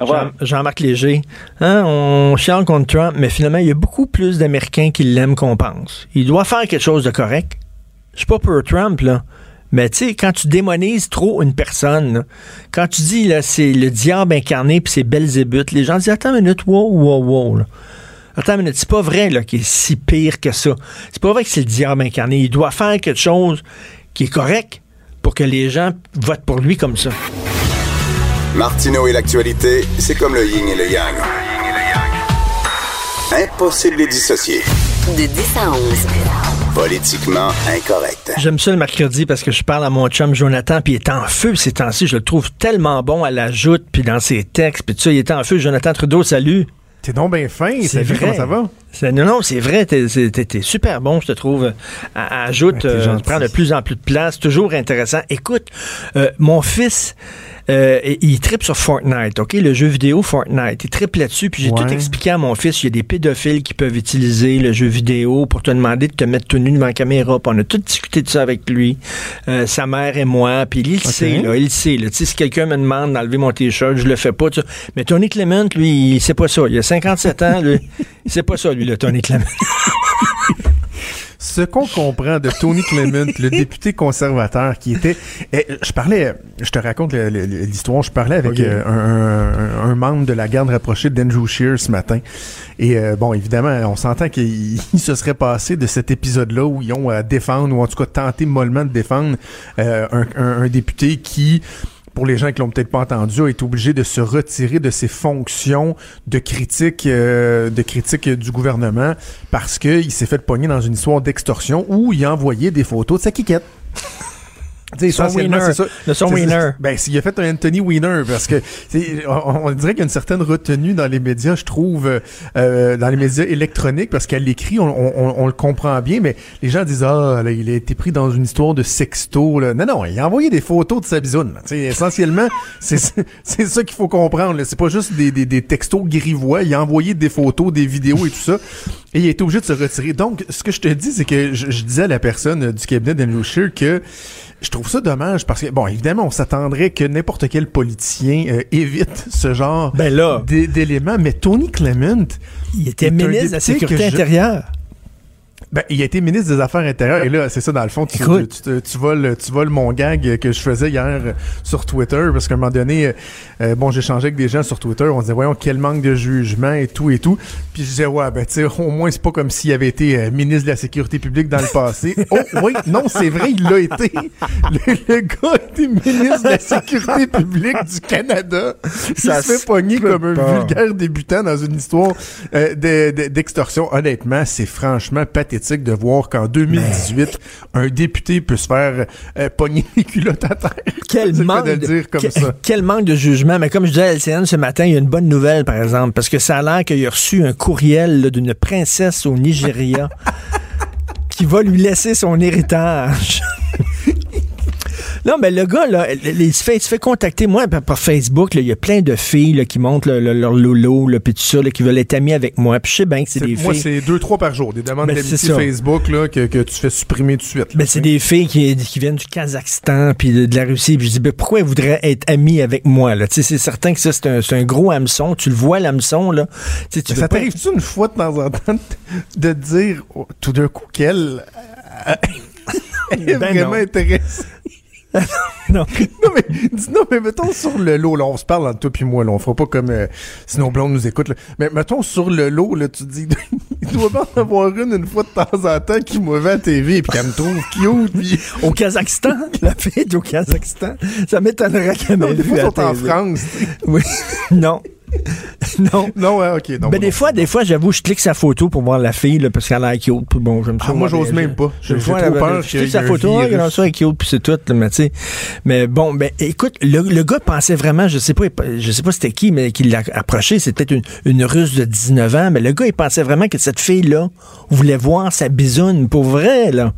Jean- Jean-Marc Léger. Hein, on chiale contre Trump, mais finalement, il y a beaucoup plus d'Américains qui l'aiment qu'on pense. Il doit faire quelque chose de correct. Je suis pas pour Trump, là. Mais tu sais, quand tu démonises trop une personne, là, quand tu dis là, c'est le diable incarné puis c'est Belzébuth, les gens disent Attends une minute, wow, wow, wow. Là. Attends une minute, c'est pas vrai là, qu'il est si pire que ça. C'est pas vrai que c'est le diable incarné. Il doit faire quelque chose qui est correct pour que les gens votent pour lui comme ça. Martineau et l'actualité, c'est comme le yin et le yang. Impossible de les dissocier. De 10 à 11. Politiquement incorrect. J'aime ça le mercredi parce que je parle à mon chum Jonathan, puis il est en feu ces temps-ci. Je le trouve tellement bon à la joute, puis dans ses textes, puis tout ça. Il est en feu. Jonathan Trudeau, salut. T'es donc bien fin, C'est vrai. comment ça va? C'est- non, non, c'est vrai. T'es, super bon, je te trouve. À, à joute, Ouais, euh, prend de plus en plus de place. Toujours intéressant. Écoute, euh, mon fils, euh, il tripe sur Fortnite, OK? Le jeu vidéo Fortnite. Il tripe là-dessus. Puis j'ai Ouais. tout expliqué à mon fils. Il y a des pédophiles qui peuvent utiliser le jeu vidéo pour te demander de te mettre tout nu devant la caméra. Puis on a tout discuté de ça avec lui, euh, sa mère et moi. Puis il le sait, là, il le sait. Là. Tu sais, si quelqu'un me demande d'enlever mon t-shirt, je le fais pas. Mais Tony Clement, lui, il sait pas ça. Il a 57 ans, lui. [laughs] Il sait pas ça, lui, le Tony Clement. [laughs] Ce qu'on comprend de Tony Clement, le [laughs] député conservateur qui était... eh, je parlais, je te raconte l'histoire, je parlais avec euh, un, un- un membre de la garde rapprochée d'Andrew Shear ce matin. Et euh, bon, évidemment, on s'entend qu'il [laughs] il se serait passé de cet épisode-là où ils ont à défendre, ou en tout cas tenté mollement de défendre euh, un député qui pour les gens qui l'ont peut-être pas entendu, été obligé de se retirer de ses fonctions de critique, euh, de critique du gouvernement parce qu'il s'est fait pogner dans une histoire d'extorsion où il a envoyé des photos de sa quiquette. Tu sais, Son Wiener. ça. Le son Wiener. Ben, s'il a fait un Anthony Weiner, parce que on, on dirait qu'il y a une certaine retenue dans les médias, je trouve, euh, euh, dans les médias électroniques, parce qu'elle l'écrit, on, on- on le comprend bien, mais les gens disent ah, là, il a été pris dans une histoire de sexto. Là. Non, non, il a envoyé des photos de sa bisoune. là. Tu sais, essentiellement, [laughs] c'est c'est ça qu'il faut comprendre. C'est pas juste des, des, des textos grivois. Il a envoyé des photos, des vidéos et tout ça. Et il a été obligé de se retirer. Donc, ce que je te dis, c'est que je, je disais à la personne du cabinet d'Andrew Scheer que je trouve ça dommage parce que, bon, évidemment, on s'attendrait que n'importe quel politicien euh, évite ce genre Ben d'éléments. Mais Tony Clement, Il était ministre de la Sécurité intérieure. Ben, il a été ministre des Affaires intérieures. Et là, c'est ça, dans le fond, tu, tu, tu, tu voles, tu voles mon gag que je faisais hier sur Twitter. Parce qu'à un moment donné, euh, bon, j'échangeais avec des gens sur Twitter. On disait, voyons, quel manque de jugement et tout et tout. Puis je disais, ouais, ben, tu sais, au moins, c'est pas comme s'il avait été euh, ministre de la Sécurité publique dans le passé. [laughs] oh, oui, non, c'est vrai, il l'a été. Le, le gars a été ministre de la Sécurité publique du Canada. Il Ça se fait pogner comme un pas. vulgaire débutant dans une histoire euh, de- de- d'extorsion. Honnêtement, c'est franchement pathétique de voir qu'en 2018, un député peut se faire euh, pogner les culottes à terre. [laughs] Quel manque, de dire comme ça. quel manque de jugement. Mais comme je disais à LCN ce matin, il y a une bonne nouvelle, par exemple, parce que ça a l'air qu'il a reçu un courriel d'une princesse au Nigeria [laughs] qui va lui laisser son héritage. Non, mais le gars, là, il se fait, il se fait contacter. Moi, par, par Facebook, là, il y a plein de filles là, qui montrent là, leur lolo, là, puis tout ça, là, qui veulent être amies avec moi. Puis je sais bien que c'est des Moi, filles. c'est deux, trois par jour. Des demandes Ben, d'amitié. Facebook là, que, que tu fais supprimer tout de suite. là, Ben, c'est des filles qui, qui viennent du Kazakhstan puis de, de la Russie. Puis je dis, ben, pourquoi elles voudraient être amies avec moi? C'est certain que ça, c'est un, un gros hameçon. Tu le vois, l'hameçon. Là. Tu Mais veux ça t'arrive-tu une fois de temps en temps de te dire oh, tout d'un coup qu'elle euh, [laughs] est Ben vraiment intéressante? Non. [laughs] non, mais, dis- non, mais mettons sur le lot, là, on se parle entre toi puis moi, là, on fera pas comme euh, si nos blondes nous écoutent, là. Mais mettons sur le lot, là, tu dis, [laughs] il doit pas en avoir une une fois de temps en temps qui me va à la TV puis qu'elle me trouve cute, puis [laughs] Au Kazakhstan, la est au Kazakhstan. Ça m'étonnerait qu'elle m'ait vu fois, à en. France. Oui. non. [laughs] non. Non, ouais, ok. Non, Ben, des non. fois, des fois, j'avoue, je clique sa photo pour voir la fille, là, parce qu'elle a l'air cute. Puis bon, j'aime ça. Ah, moi, j'ose même pas. J'ai trop elle- peur Je clique sa photo, elle est cute, puis c'est tout, là, mais tu sais. Mais bon, ben, écoute, le, le gars pensait vraiment, je sais pas, je sais pas c'était qui, mais qui l'a approché, c'est peut-être une, une russe de 19 ans, mais le gars, il pensait vraiment que cette fille-là voulait voir sa bisoune pour vrai, là.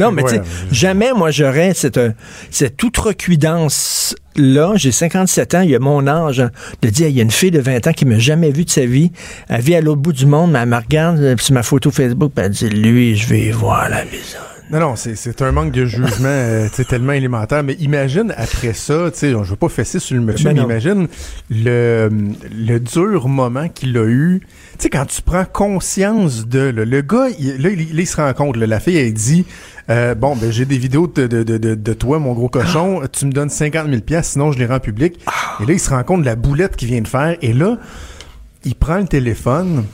Non, mais tu sais, Ouais, jamais moi j'aurais cette, euh, cette outrecuidance-là. J'ai 57 ans, il y a mon âge, hein, de dire, il y a une fille de 20 ans qui m'a jamais vu de sa vie. Elle vit à l'autre bout du monde, mais elle me regarde euh, sur ma photo Facebook, puis elle dit, lui, je vais voir la maison. Non, non, c'est, c'est un manque de jugement euh, tellement élémentaire. Mais imagine après ça, tu sais, je veux pas fesser sur le monsieur, Ben mais imagine le, le dur moment qu'il a eu. Tu sais, quand tu prends conscience de... là, le gars, il, là, il, se rend compte, là, la fille, elle dit... euh, bon, ben j'ai des vidéos de, de, de, de, toi, mon gros cochon. Tu me donnes 50 000 pièces, sinon je les rends public. Et là, il se rend compte de la boulette qu'il vient de faire. Et là, il prend le téléphone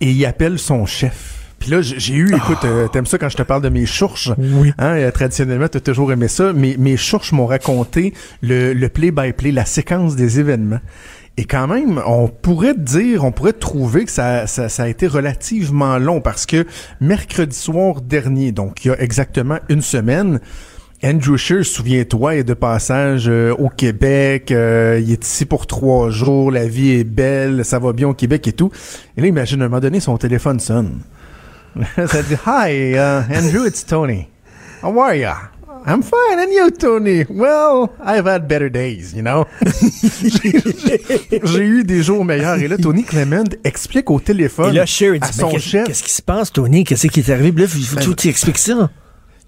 et il appelle son chef. Puis là, j'ai eu, écoute, euh, t'aimes ça quand je te parle de mes chourches? Oui. Hein, euh, traditionnellement, t'as toujours aimé ça. Mais mes chourches m'ont raconté le, le play-by-play, la séquence des événements. Et quand même, on pourrait dire, on pourrait trouver que ça, ça, ça a été relativement long parce que mercredi soir dernier, donc il y a exactement une semaine, Andrew Scheer, souviens-toi, est de passage euh, au Québec. euh, il est ici pour trois jours. La vie est belle, ça va bien au Québec et tout. Et là, imagine, à un moment donné, son téléphone sonne. Ça dit Hi, uh, Andrew, it's Tony. How are ya? I'm fine, and you, Tony? Well, I've had better days, you know. J'ai- J'ai eu des jours meilleurs. Et là, Tony Clement explique au téléphone Et là, à dit, son Ben, qu'est-ce chef. qu'est-ce qui se passe, Tony? Qu'est-ce qui est arrivé? Là, il faut que tu expliques ça.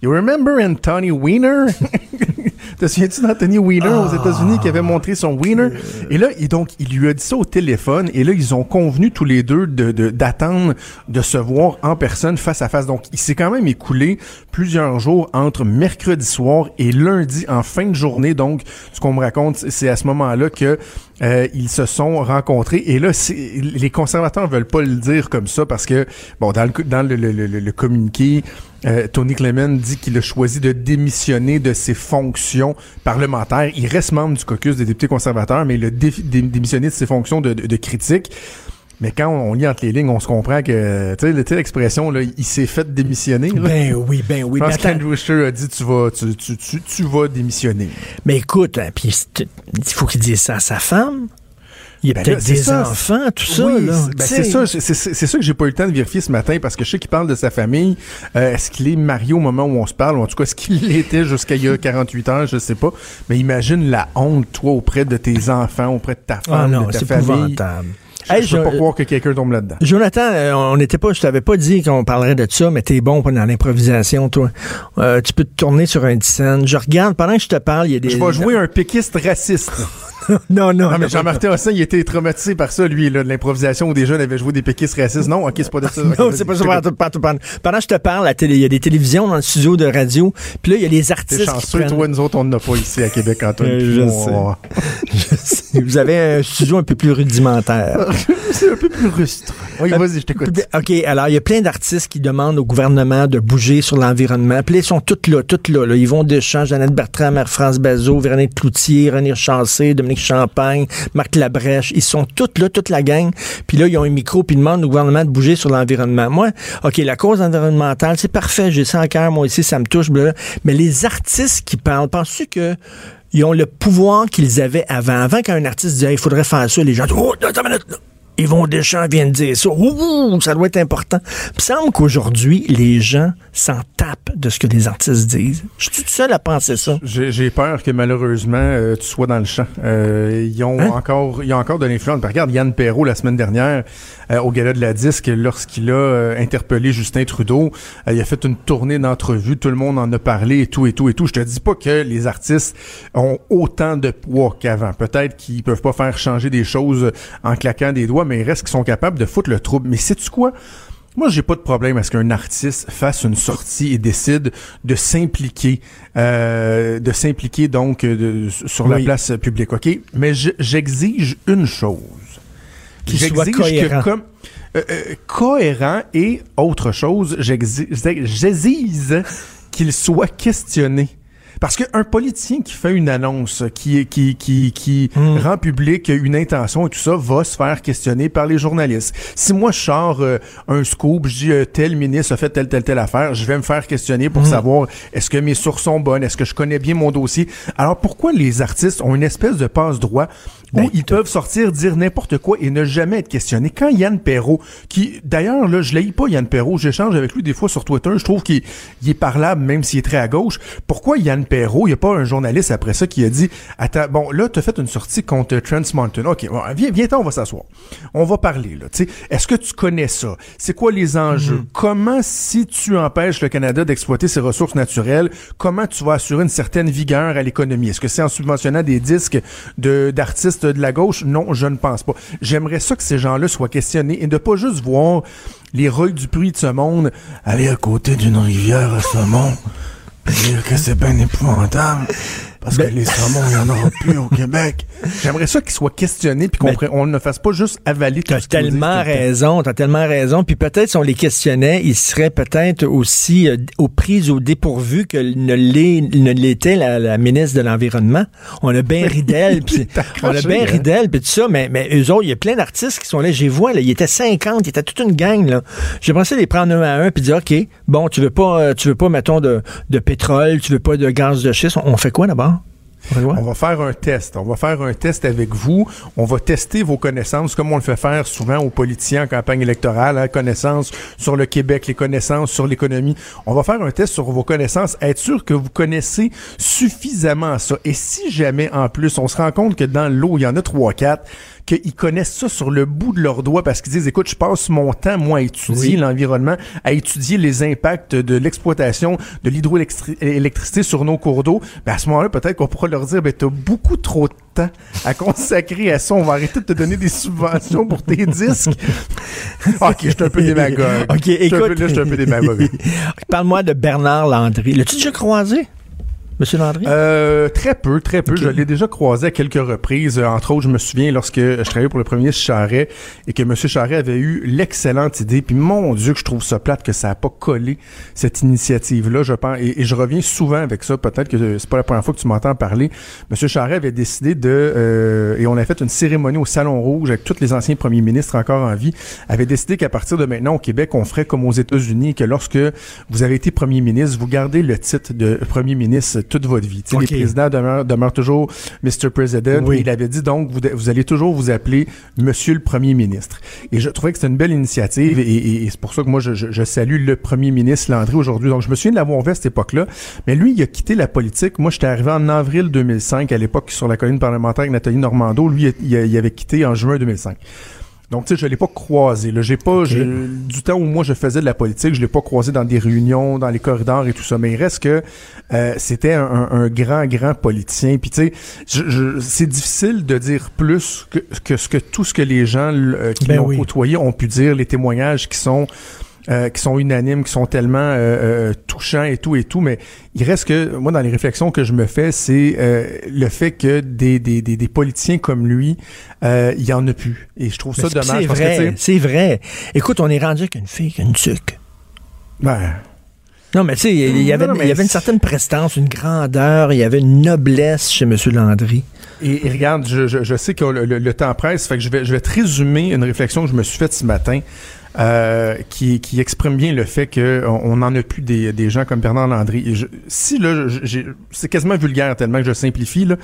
You remember Anthony Weiner? [laughs] Te souviens-tu d'Anthony Weiner aux États-Unis qui avait montré son Wiener? Et là, il, donc, il lui a dit ça au téléphone et là, ils ont convenu tous les deux de, de- d'attendre de se voir en personne face à face. Donc, il s'est quand même écoulé plusieurs jours entre mercredi soir et lundi en fin de journée. Donc, ce qu'on me raconte, c'est à ce moment-là que euh, ils se sont rencontrés. Et là, c'est- les conservateurs veulent pas le dire comme ça parce que, bon, dans le, dans le, le- le- le communiqué, euh, Tony Clement dit qu'il a choisi de démissionner de ses fonctions parlementaires. Il reste membre du caucus des députés conservateurs, mais il a dé- dé- démissionné de ses fonctions de, de- de critique. Mais quand on lit entre les lignes, on se comprend que, tu sais, l'expression, là, il s'est fait démissionner. là. Ben oui, ben oui. Je Mais, pense qu'Andrew a dit tu vas, tu, tu, tu, tu vas démissionner. mais écoute, hein, puis il faut qu'il dise ça à sa femme. Il y a Ben peut-être des ça. enfants, tout ça. Oui, ben, c'est ça, c'est- ça que j'ai pas eu le temps de vérifier ce matin parce que je sais qu'il parle de sa famille. Euh, est-ce qu'il est marié au moment où on se parle ou en tout cas est-ce qu'il [laughs] l'était jusqu'à il y a 48 heures, je sais pas. Mais imagine la honte toi auprès de tes enfants, auprès de ta Ah femme, non, de ta famille. Je, Hey, je- pas croire que quelqu'un tombe là-dedans. Jonathan, euh, on n'était pas, je t'avais pas dit qu'on parlerait de ça, mais t'es bon dans l'improvisation, toi. Euh, tu peux te tourner sur un scène. Je regarde, pendant que je te parle, il y a des... Je vais jouer un péquiste raciste. [laughs] [laughs] Non, non, Non, mais. Jean-Martin Hossin, il était traumatisé par ça, lui, là, de l'improvisation où des jeunes avaient joué des péquistes racistes. Non, ok, c'est pas de ça. [laughs] Non, c'est pas je ça. Pendant, que je te parle, il y a des télévisions dans le studio de radio, puis là, il y a les T'es artistes qui chanceux, prennent... toi, nous autres, on n'en a pas ici à Québec, Antoine. Euh, je on- [laughs] sais. Vous avez un studio un peu plus rudimentaire. C'est un peu plus rustre. Oui, vas-y, je t'écoute. OK, alors il y a plein d'artistes qui demandent au gouvernement de bouger sur l'environnement. Puis là, ils sont tous là, tous là. là. Ils vont Deschamps, Jeannette Bertrand, Mère-France Bazot, Véronique Cloutier, René Chancé, Dominique Champagne, Marc Labrèche. Ils sont tous là, toute la gang. Puis là, ils ont un micro, puis ils demandent au gouvernement de bouger sur l'environnement. Moi, OK, la cause environnementale, c'est parfait. J'ai ça en cœur, moi aussi, ça me touche. Mais les artistes qui parlent, penses-tu que ils ont le pouvoir qu'ils avaient avant? Avant qu'un artiste Hey, il faudrait faire ça, les gens disent, oh, attends minute. Yvon Deschamps vient de dire ça. Ouh, ça doit être important. Il me semble qu'aujourd'hui, les gens s'en tapent de ce que les artistes disent. Je suis tout seul à penser ça. J'ai peur que malheureusement euh, tu sois dans le champ. Euh, ils ont Hein? encore, il y a encore de l'influence. Regarde Yann Perrault la semaine dernière euh, au gala de la disque lorsqu'il a euh, interpellé Justin Trudeau, il a fait une tournée d'entrevues, tout le monde en a parlé et tout et tout et tout. Je te dis pas que les artistes ont autant de poids qu'avant. Peut-être qu'ils peuvent pas faire changer des choses en claquant des doigts, mais il reste qu'ils sont capables de foutre le trouble. Mais sais-tu quoi? Moi, j'ai pas de problème à ce qu'un artiste fasse une sortie et décide de s'impliquer, euh, de s'impliquer donc euh, de- sur la place publique, ok? Mais je- j'exige une chose. Qu'il soit J'exige cohérent. que comme euh, euh, cohérent et autre chose, j'exige j'exige qu'il soit questionné. Parce qu'un politicien qui fait une annonce, qui, qui, qui, qui Hmm. rend public une intention et tout ça, va se faire questionner par les journalistes. Si moi je sors euh, un scoop, je dis euh, tel ministre a fait telle, telle, telle affaire, je vais me faire questionner Hmm. pour savoir est-ce que mes sources sont bonnes, est-ce que je connais bien mon dossier? Alors pourquoi les artistes ont une espèce de passe-droit où Ben, ils peuvent sortir, dire n'importe quoi et ne jamais être questionnés? Quand Yann Perrault, qui d'ailleurs, là, je l'ai pas Yann Perrault, j'échange avec lui des fois sur Twitter, je trouve qu'il il est parlable même s'il est très à gauche. Pourquoi Yann Perrault, il n'y a pas un journaliste après ça qui a dit Attends, bon, là, tu as fait une sortie contre Trans Mountain. OK, bon, viens, viens on va s'asseoir. On va parler, là. Tu sais, est-ce que tu connais ça? C'est quoi les enjeux? Comment, si tu empêches le Canada d'exploiter ses ressources naturelles, comment tu vas assurer une certaine vigueur à l'économie? Est-ce que c'est en subventionnant des disques de, d'artistes de la gauche? Non, je ne pense pas. J'aimerais ça que ces gens-là soient questionnés et de pas juste voir les Roy Dupuis de ce monde aller à côté d'une rivière à saumon dire que c'est bien épouvantable. Parce que les saumons, il n'y en aura plus au Québec. J'aimerais ça qu'ils soient questionnés puis qu'on Ben, on ne fasse pas juste avaler tout T'as tellement raison, t'as tellement raison. Puis peut-être si on les questionnait, ils seraient peut-être aussi euh, aux prises au dépourvu que ne l'était la, la ministre de l'Environnement. On a bien ri d'elle, [laughs] puis on a bien hein? ri d'elle, puis tout ça, mais, mais eux autres, il y a plein d'artistes qui sont là, j'y vois, là, ils étaient 50, ils étaient toute une gang, là. J'ai pensé les prendre un à un, puis dire, OK, bon, tu veux pas, euh, tu veux pas, mettons, de, de pétrole, tu veux pas de gaz de schiste, on, on fait quoi d'abord? On va faire un test. On va faire un test avec vous. On va tester vos connaissances comme on le fait faire souvent aux politiciens en campagne électorale. Hein, connaissances sur le Québec, les connaissances sur l'économie. On va faire un test sur vos connaissances, être sûr que vous connaissez suffisamment ça. Et si jamais, en plus, on se rend compte que dans l'eau, il y en a trois, quatre, qu'ils connaissent ça sur le bout de leurs doigts parce qu'ils disent, écoute, je passe mon temps, moi, à étudier Oui. l'environnement, à étudier les impacts de l'exploitation de l'hydroélectricité sur nos cours d'eau, ben à ce moment-là, peut-être qu'on pourra leur dire, ben t'as beaucoup trop de temps à consacrer à ça, on va arrêter de te donner des subventions pour tes [laughs] disques. ok, je suis un peu démagogue. OK, peu- écoute. là, je suis un peu démagogue. [laughs] Parle-moi de Bernard Landry. L'as-tu déjà croisé? M. Landry? Euh, très peu, très peu. Je l'ai déjà croisé à quelques reprises. Euh, Entre autres, je me souviens lorsque je travaillais pour le premier ministre Charret et que M. Charret avait eu l'excellente idée. Puis mon Dieu, que je trouve ça plate que ça n'a pas collé cette initiative-là. Je pense et, et je reviens souvent avec ça. Peut-être que c'est pas la première fois que tu m'entends parler. M. Charret avait décidé de euh, et on a fait une cérémonie au Salon Rouge avec tous les anciens premiers ministres encore en vie. Avait décidé qu'à partir de maintenant au Québec, on ferait comme aux États-Unis, que lorsque vous avez été premier ministre, vous gardez le titre de premier ministre toute votre vie. Tu sais, Ok. Les présidents demeurent, demeurent toujours Mr. President. Oui. Il avait dit donc, vous, vous allez toujours vous appeler Monsieur le Premier ministre. Et je trouvais que c'était une belle initiative et, et- et c'est pour ça que moi, je, je- je salue le Premier ministre Landry aujourd'hui. Donc, je me souviens de l'avoir vu à cette époque-là. Mais lui, il a quitté la politique. Moi, j'étais arrivé en avril 2005, à l'époque, sur la colline parlementaire avec Nathalie Normando. Lui, il, il avait quitté en juin 2005. Donc, tu sais, je l'ai pas croisé. Là, j'ai pas je- du temps où moi je faisais de la politique, je l'ai pas croisé dans des réunions, dans les corridors et tout ça. Mais il reste que euh, c'était un, un- un grand, grand politicien. Puis tu sais, c'est difficile de dire plus que, que ce que tout ce que les gens euh, qui Ben l'ont oui. côtoyé ont pu dire, les témoignages qui sont euh, qui sont unanimes, qui sont tellement euh, euh, touchants et tout et tout, mais il reste que moi dans les réflexions que je me fais, c'est euh, le fait que des, des, des, des politiciens comme lui, il y en a plus. Et je trouve ça Mais dommage C'est vrai, c'est vrai. Écoute, on est rendu avec une fille qui a une tuque. ben, Non, mais tu sais, il y avait, Non, non, mais il y avait une certaine prestance, une grandeur, il y avait une noblesse chez M. Landry. Et, et regarde, je, je, je sais que le, le- le temps presse, fait que je vais, je vais te résumer une réflexion que je me suis faite ce matin. Euh, qui, qui exprime bien le fait que on on n'en a plus des, des gens comme Bernard Landry. Et je- si là, c'est quasiment vulgaire tellement que je simplifie là,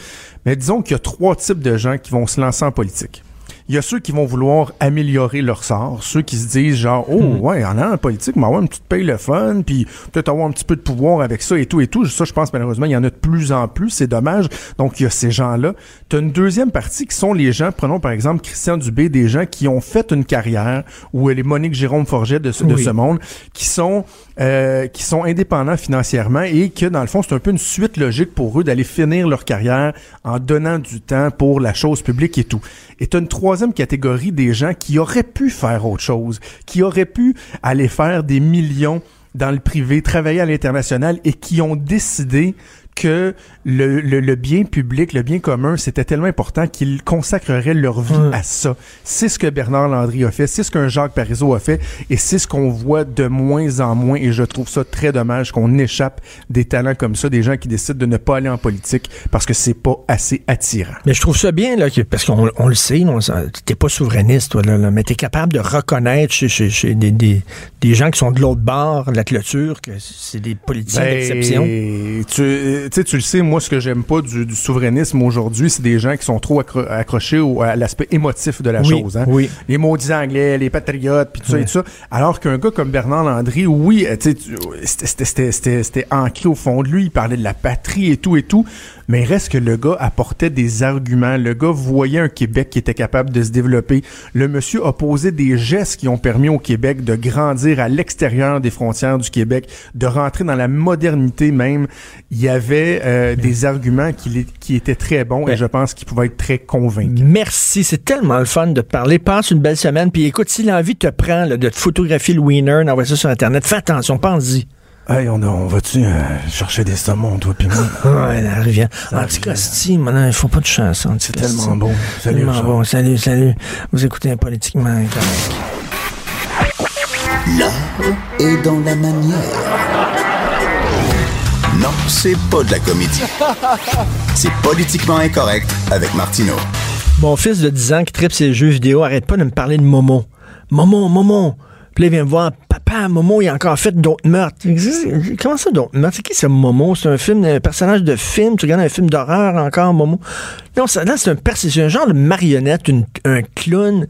mais disons qu'il y a trois types de gens qui vont se lancer en politique. Il y a ceux qui vont vouloir améliorer leur sort, ceux qui se disent genre oh ouais en allant en politique, mais avoir une petite paye le fun, puis peut-être avoir un petit peu de pouvoir avec ça et tout et tout. Ça, je pense malheureusement il y en a de plus en plus, c'est dommage. Donc il y a ces gens-là. Tu as une deuxième partie qui sont les gens, prenons par exemple Christian Dubé, des gens qui ont fait une carrière ou les Monique Jérôme Forget de ce, de ce monde, qui sont euh, qui sont indépendants financièrement et que dans le fond c'est un peu une suite logique pour eux d'aller finir leur carrière en donnant du temps pour la chose publique et tout. Et tu une troisième catégorie des gens qui auraient pu faire autre chose, qui auraient pu aller faire des millions dans le privé, travailler à l'international et qui ont décidé que le, le, le bien public, le bien commun, c'était tellement important qu'ils consacreraient leur vie à ça. C'est ce que Bernard Landry a fait, c'est ce qu'un Jacques Parizeau a fait, et c'est ce qu'on voit de moins en moins, et je trouve ça très dommage qu'on échappe des talents comme ça, des gens qui décident de ne pas aller en politique parce que c'est pas assez attirant. Mais je trouve ça bien, là, que- parce qu'on on le sait, t'es pas souverainiste, toi, là, là, mais t'es capable de reconnaître chez, chez- chez des, des- des gens qui sont de l'autre bord de la clôture que c'est des politiciens Ben, d'exception. Tu, tu le sais, moi, ce que j'aime pas du, du souverainisme aujourd'hui, c'est des gens qui sont trop accro- accrochés au- à l'aspect émotif de la Oui, chose. Hein? oui. Les maudits anglais, les patriotes, puis tout ça et tout ça. Alors qu'un gars comme Bernard Landry, oui, tu sais, tu- c'était- c'était- c'était c'était- c'était ancré au fond de lui, il parlait de la patrie et tout et tout, mais reste que le gars apportait des arguments. Le gars voyait un Québec qui était capable de se développer. Le monsieur a posé des gestes qui ont permis au Québec de grandir à l'extérieur des frontières du Québec, de rentrer dans la modernité même. Il y avait euh, des arguments qui, étaient très bons et Ben. je pense qu'ils pouvaient être très convaincants. Merci, c'est tellement le fun de parler. Passe une belle semaine, puis écoute, si l'envie te prend là, de te photographier le winner, d'envoyer ça sur Internet, fais attention, pense-y. Hey, on, on va-tu euh, chercher des saumons, toi pis moi? [laughs] Ouais, la rivière. Anticosti, maintenant, il faut pas de chanson. C'est tellement bon. Salut, Tellement Richard. bon. Salut, salut. Vous écoutez un politiquement incorrect. L'art est dans la manière. Non, c'est pas de la comédie. [laughs] C'est politiquement incorrect avec Martineau. Mon fils de 10 ans qui tripe ses jeux vidéo arrête pas de me parler de Momo. Momo, Momo. Puis là, il vient me voir, papa, Momo, il a encore fait d'autres meurtres. Comment ça, d'autres meurtres? C'est qui ce Momo? C'est un film, un personnage de film? Tu regardes un film d'horreur encore, Momo? Non, là, c'est un, c'est un genre de marionnette, un clown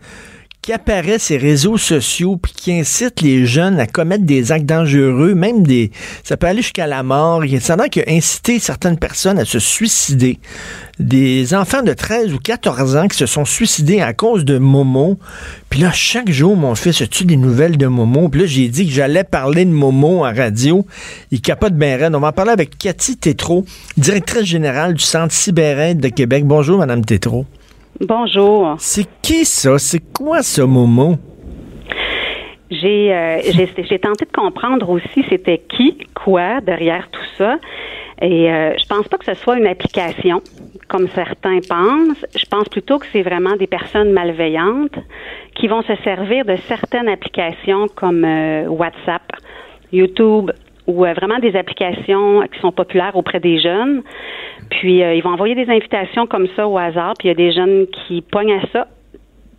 qui apparaît les réseaux sociaux puis qui incite les jeunes à commettre des actes dangereux, même des... Ça peut aller jusqu'à la mort. Il y a qui a certaines personnes à se suicider. Des enfants de 13 ou 14 ans qui se sont suicidés à cause de Momo. Puis là, chaque jour, mon fils a-tu des nouvelles de Momo? Puis là, j'ai dit que j'allais parler de Momo en radio. Il capote bien raide. On va en parler avec Cathy Tétrault, directrice générale du Centre Cyber de Québec. Bonjour, Madame Tétrault. Bonjour. C'est qui ça? C'est quoi ce Momo? J'ai euh, j'ai [laughs] j'ai tenté de comprendre aussi c'était qui, quoi derrière tout ça. Et euh, je pense pas que ce soit une application, comme certains pensent. Je pense plutôt que c'est vraiment des personnes malveillantes qui vont se servir de certaines applications comme euh, WhatsApp, YouTube ou euh, vraiment des applications qui sont populaires auprès des jeunes. Puis euh, ils vont envoyer des invitations comme ça au hasard, puis il y a des jeunes qui pognent à ça.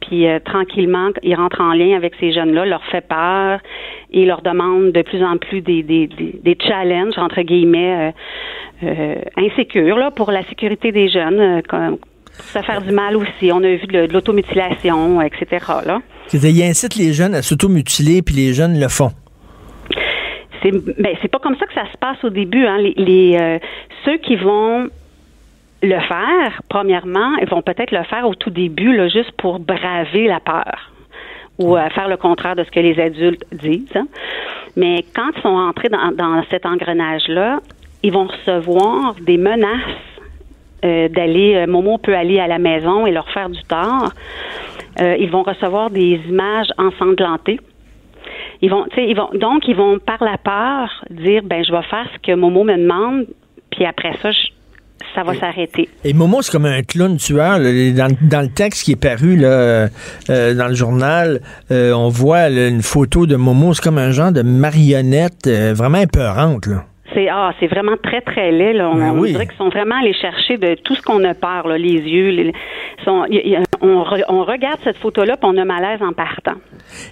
Puis euh, tranquillement, ils rentrent en lien avec ces jeunes-là, leur fait peur et leur demandent de plus en plus des, des, des, challenges, entre guillemets, insécures là, pour la sécurité des jeunes, comme se faire du mal aussi. On a vu de, l'automutilation, etc. Là. C'est-à-dire, ils incitent les jeunes à s'automutiler, puis les jeunes le font. C'est ben, c'est pas comme ça que ça se passe au début. Hein. Les, euh, ceux qui vont le faire, premièrement, ils vont peut-être le faire au tout début, juste pour braver la peur ou euh, faire le contraire de ce que les adultes disent. hein. Mais quand ils sont entrés dans, cet engrenage-là, ils vont recevoir des menaces euh, d'aller, Momo peut aller à la maison et leur faire du tort. Ils vont recevoir des images ensanglantées. Ils vont, ils donc ils vont par la peur dire, ben je vais faire ce que Momo me demande, puis après ça, je- ça va s'arrêter. Et Momo, c'est comme un clown tueur. Dans, dans le texte qui est paru là, euh, euh, dans le journal, euh, on voit là, une photo de Momo. C'est comme un genre de marionnette euh, vraiment épeurante. Là. C'est ah, c'est vraiment très très laid. Là. On, Ben on oui. dirait qu'ils sont vraiment allés chercher de tout ce qu'on a peur, là, les yeux. les- sont- y- y- on, re- on regarde cette photo-là, puis on a malaise en partant.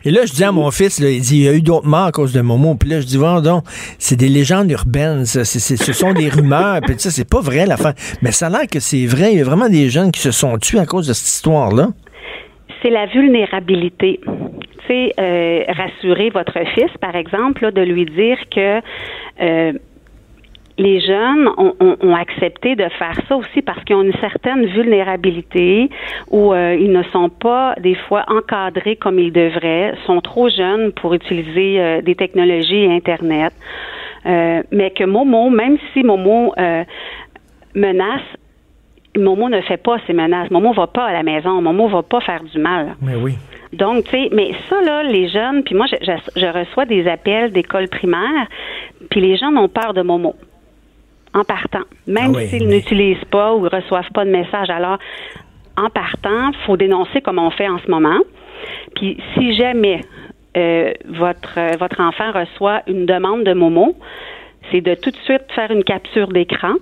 Et là, je dis à mon fils, là, il dit, il y a eu d'autres morts à cause de Momo. Puis là, je dis, bon, donc, c'est des légendes urbaines, ça. C'est- c'est- ce sont des rumeurs. Puis ça, c'est pas vrai, l'affaire. Mais ça a l'air que c'est vrai. Il y a vraiment des jeunes qui se sont tués à cause de cette histoire-là. C'est la vulnérabilité. Tu sais, euh, rassurer votre fils, par exemple, là, de lui dire que euh, les jeunes ont, ont- ont accepté de faire ça aussi parce qu'ils ont une certaine vulnérabilité ou euh, ils ne sont pas des fois encadrés comme ils devraient, sont trop jeunes pour utiliser euh, des technologies et Internet. Euh, mais que Momo, même si Momo euh, menace, Momo ne fait pas ces menaces. Momo va pas à la maison. Momo va pas faire du mal. Mais oui. Donc, tu sais, mais ça, là, les jeunes, puis moi, je, je- je reçois des appels d'école primaire, puis les gens ont peur de Momo en partant. Même Ah oui, s'ils mais- n'utilisent pas ou reçoivent pas de message. Alors, en partant, faut dénoncer comme on fait en ce moment. Puis, si jamais euh, votre, euh, votre enfant reçoit une demande de Momo, c'est de tout de suite faire une capture d'écran,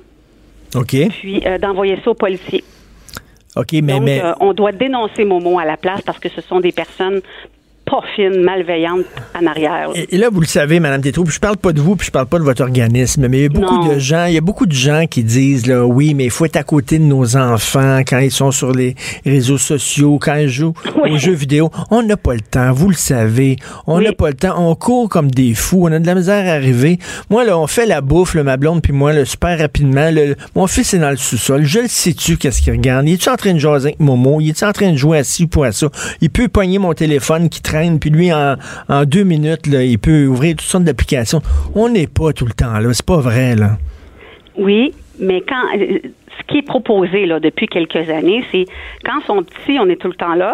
OK. puis euh, d'envoyer ça aux policiers. OK, mais, Donc, mais on doit dénoncer Momo à la place parce que ce sont des personnes malveillantes en arrière. Et, et là, vous le savez, Madame Tétrault, je parle pas de vous, puis je parle pas de votre organisme, mais il y a beaucoup Non. de gens, il y a beaucoup de gens qui disent là, oui, mais il faut être à côté de nos enfants quand ils sont sur les réseaux sociaux, quand ils jouent Oui. aux jeux vidéo. On n'a pas le temps, vous le savez. On n'a Oui. pas le temps. On court comme des fous. On a de la misère à arriver. Moi, là, on fait la bouffe, là, ma blonde puis moi, là, super rapidement. Le- mon fils est dans le sous-sol. Je le sais-tu qu'est-ce qu'il regarde? Il est-tu en train de jaser avec Momo? Il est-tu en train de jouer à ci ou à ça? Il peut pogner mon téléphone qui traîne, puis lui, en, en deux minutes, là, il peut ouvrir toutes sortes d'applications. On n'est pas tout le temps là. C'est pas vrai, là. Oui, mais quand euh, ce qui est proposé là depuis quelques années, c'est quand ils sont petits, on est tout le temps là.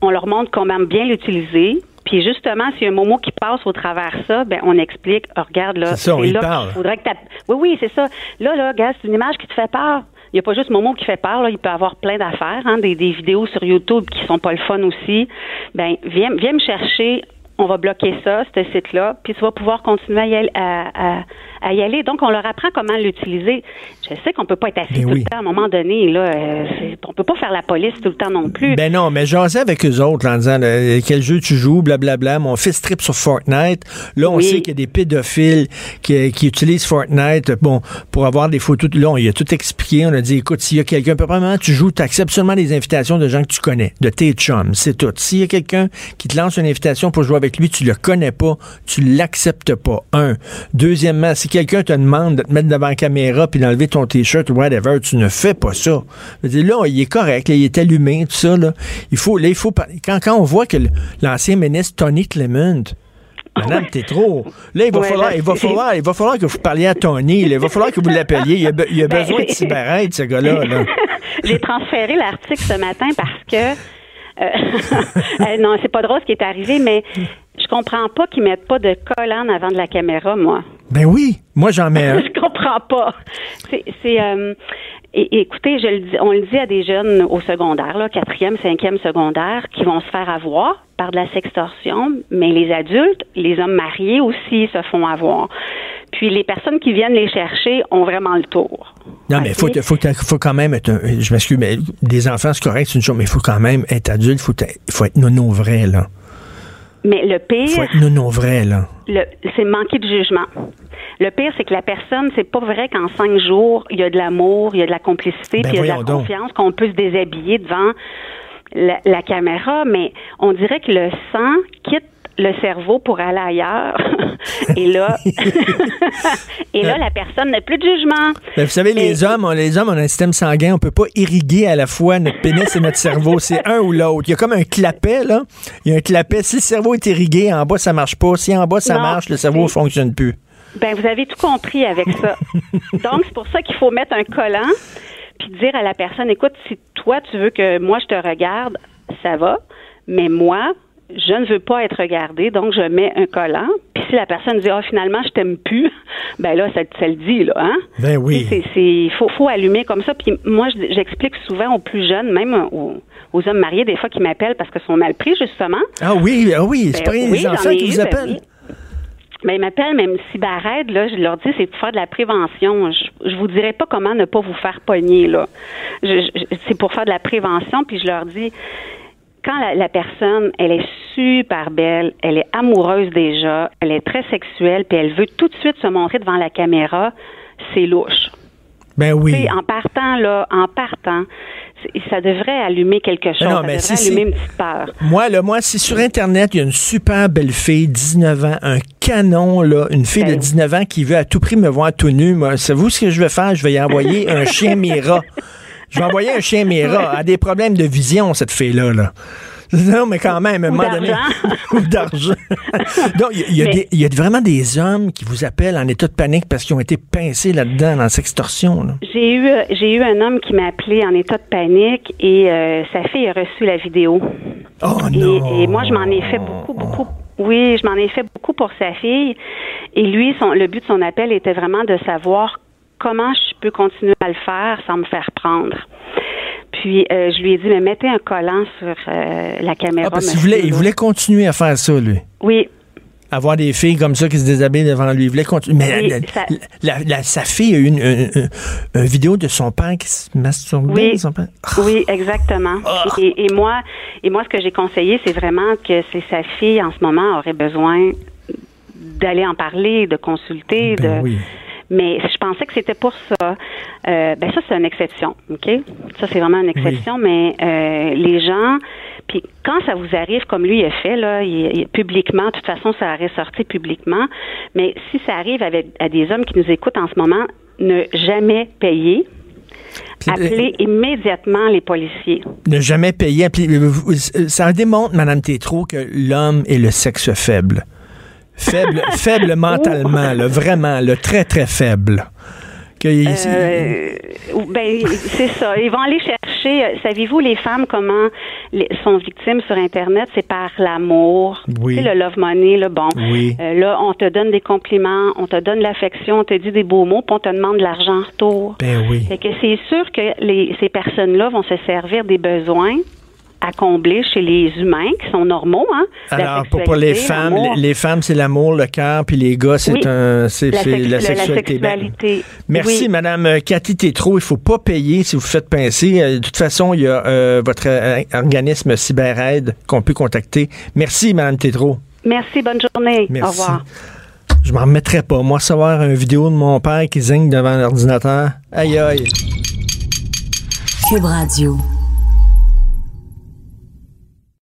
On leur montre comment bien l'utiliser. Puis justement, s'il y a un Momo qui passe au travers ça, ben on explique, Ah, regarde là, C'est là parle. qu'il faudrait que t'app- Oui, oui, c'est ça. Là, là, regarde, c'est une image qui te fait peur. Il n'y a pas juste Momo qui fait peur, là. il peut avoir plein d'affaires, hein, des, des vidéos sur YouTube qui sont pas le fun aussi. Ben, viens, viens me chercher, on va bloquer ça, ce site-là, puis tu vas pouvoir continuer à y aller. À, à- à y aller. Donc, on leur apprend comment l'utiliser. Je sais qu'on peut pas être assis Ben tout oui. le temps. À un moment donné, là, euh, on peut pas faire la police tout le temps non plus. Ben non, mais j'asais avec eux autres là, en disant là, quel jeu tu joues, blablabla. Mon fils trip sur Fortnite. Là, on Oui. sait qu'il y a des pédophiles qui, qui utilisent Fortnite bon, pour avoir des photos. Là, on, il a tout expliqué. On a dit, écoute, s'il y a quelqu'un, probablement tu joues, tu acceptes seulement des invitations de gens que tu connais, de tes chums, c'est tout. S'il y a quelqu'un qui te lance une invitation pour jouer avec lui, tu le connais pas, tu l'acceptes pas. Un. Deuxièmement, si quelqu'un te demande de te mettre devant la caméra puis d'enlever ton t-shirt ou whatever, tu ne fais pas ça. Là, il est correct, là, il est allumé, tout ça. Là. Il faut, là, il faut quand, quand on voit que l'ancien ministre Tony Clement Madame, t'es trop. Là, il va, Ouais, falloir, là, il, va falloir, il va falloir que vous parliez à Tony. là. Il va falloir que vous l'appeliez. Il a, il a Ben, besoin de cyberette, ce gars-là. là. [laughs] J'ai transféré l'article ce matin parce que [laughs] non, c'est pas drôle ce qui est arrivé, mais je comprends pas qu'ils mettent pas de collant avant de la caméra, moi. Ben oui, moi j'en mets un. [laughs] je comprends pas. C'est, c'est euh, écoutez, je le dis, on le dit à des jeunes au secondaire, là, quatrième, cinquième secondaire, qui vont se faire avoir par de la sextorsion, mais les adultes, les hommes mariés aussi se font avoir. Puis les personnes qui viennent les chercher ont vraiment le tour. Non, mais il faut, faut, faut quand même être. un- je m'excuse, mais des enfants, c'est correct, c'est une chose, mais il faut quand même être adulte, il faut, être- faut être nono vrai, là. Mais le Il faut pire, être nono vrai, là. c'est manquer de jugement. Le pire, c'est que la personne, c'est pas vrai qu'en cinq jours, il y a de l'amour, il y a de la complicité, Ben puis il y a de la donc. confiance, qu'on peut se déshabiller devant la, la caméra, mais on dirait que le sang quitte le cerveau pour aller ailleurs. [laughs] et là, [laughs] et là, la personne n'a plus de jugement. Ben, vous savez, les hommes, on, les hommes, on a un système sanguin, on peut pas irriguer à la fois notre pénis et notre cerveau. C'est un ou l'autre. Il y a comme un clapet, là. Il y a un clapet. Si le cerveau est irrigué, en bas, ça marche pas. Si en bas, ça Non, marche, le cerveau ne fonctionne plus. Ben, vous avez tout compris avec ça. [laughs] Donc, c'est pour ça qu'il faut mettre un collant puis dire à la personne, écoute, si toi, tu veux que moi, je te regarde, ça va, mais moi, je ne veux pas être regardée, donc je mets un collant. Puis si la personne dit, ah, finalement, je t'aime plus, [laughs] ben là, ça, ça le dit, là, hein? Ben oui. C'est, c'est, il faut, faut allumer comme ça. Puis moi, je- j'explique souvent aux plus jeunes, même aux, aux hommes mariés, des fois, qui m'appellent parce que sont mal pris, justement. Ah oui, ah oui, c'est Ben pas rien, oui, les j'en enfants ai qui vous ben appellent. oui. Ben, ils m'appellent même cyberraide, là, je leur dis c'est pour faire de la prévention. Je, je vous dirais pas comment ne pas vous faire pogner, là. C'est pour faire de la prévention, puis je leur dis quand la, la personne, elle est super belle, elle est amoureuse déjà, elle est très sexuelle, puis elle veut tout de suite se montrer devant la caméra, c'est louche. Ben oui. en partant, là, en partant, c'est- ça devrait allumer quelque chose. non, ça mais devrait si allumer c'est- une petite peur. Moi, là, moi, si sur Internet, il y a une super belle fille, 19 ans, un canon, là, une fille de Ben. 19 ans qui veut à tout prix me voir tout nu, moi, savez-vous ce que je vais faire? Je vais y envoyer un chien Mira. Je vais envoyer un chien Mira. Elle a des problèmes de vision, cette fille-là, là. Non, mais quand même, à un moment donné. d'argent. [laughs] Ou d'argent. Donc, il y a- y, a Mais- des- il y a vraiment des hommes qui vous appellent en état de panique parce qu'ils ont été pincés là-dedans, dans la sextorsion, là. J'ai eu j'ai eu un homme qui m'a appelé en état de panique et euh, sa fille a reçu la vidéo. Oh Et, non! et moi je m'en ai fait beaucoup beaucoup. Oui, je m'en ai fait beaucoup pour sa fille. Et lui, son, le but de son appel était vraiment de savoir comment je peux continuer à le faire sans me faire prendre. Puis euh, je lui ai dit, mais mettez un collant sur euh, la caméra. Ah, parce qu'il monsieur, voulait, il voulait continuer à faire ça, lui. Oui, avoir des filles comme ça qui se déshabillent devant lui. Il voulait continuer. Mais Oui, la- ça- la- la- sa fille a eu une, une- une- une vidéo de son père qui se masturbait. Oui. son père. Oui, exactement. Et, et moi, et moi, ce que j'ai conseillé, c'est vraiment que c'est sa fille en ce moment aurait besoin d'aller en parler, de consulter, Ben de. oui. Mais je pensais que c'était pour ça. Euh, ben ça, c'est une exception, ok? Ça, c'est vraiment une exception. Mais euh, les gens, puis quand ça vous arrive comme lui a fait là, il, il- publiquement, de toute façon, ça aurait sorti publiquement. Mais si ça arrive avec à des hommes qui nous écoutent en ce moment, ne jamais payer. Puis, Appelez immédiatement les policiers. Ne jamais payer. Euh, vous- euh, Ça démontre, Madame Tétrault, que l'homme est le sexe faible. Faible, [laughs] faible mentalement, là, vraiment, le très, très faible. Euh, ben, c'est ça. Ils vont aller chercher. euh, Savez-vous, les femmes, comment les- sont victimes sur Internet? C'est par l'amour. Oui. Tu sais, le love money, là, bon. Oui. Euh, là, on te donne des compliments, on te donne l'affection, on te dit des beaux mots, puis on te demande de l'argent en retour. Ben oui. Fait que c'est sûr que les, ces personnes-là vont se servir des besoins à combler chez les humains qui sont normaux, hein. Alors, pour, pour les femmes, les, les femmes, c'est l'amour, le cœur, puis les gars, c'est Oui. un, c'est La sexualité. Sexualité. Merci, Oui. Madame euh, Cathy Tétrault. Il faut pas payer si vous faites pincer. Euh, De toute façon, il y a euh, votre euh, organisme CyberAide qu'on peut contacter. Merci, Madame Tétrault. Merci, bonne journée. Merci. Au revoir. Je m'en remettrai pas. Moi, savoir une vidéo de mon père qui zigne devant l'ordinateur. Aïe, aïe. Cube Radio.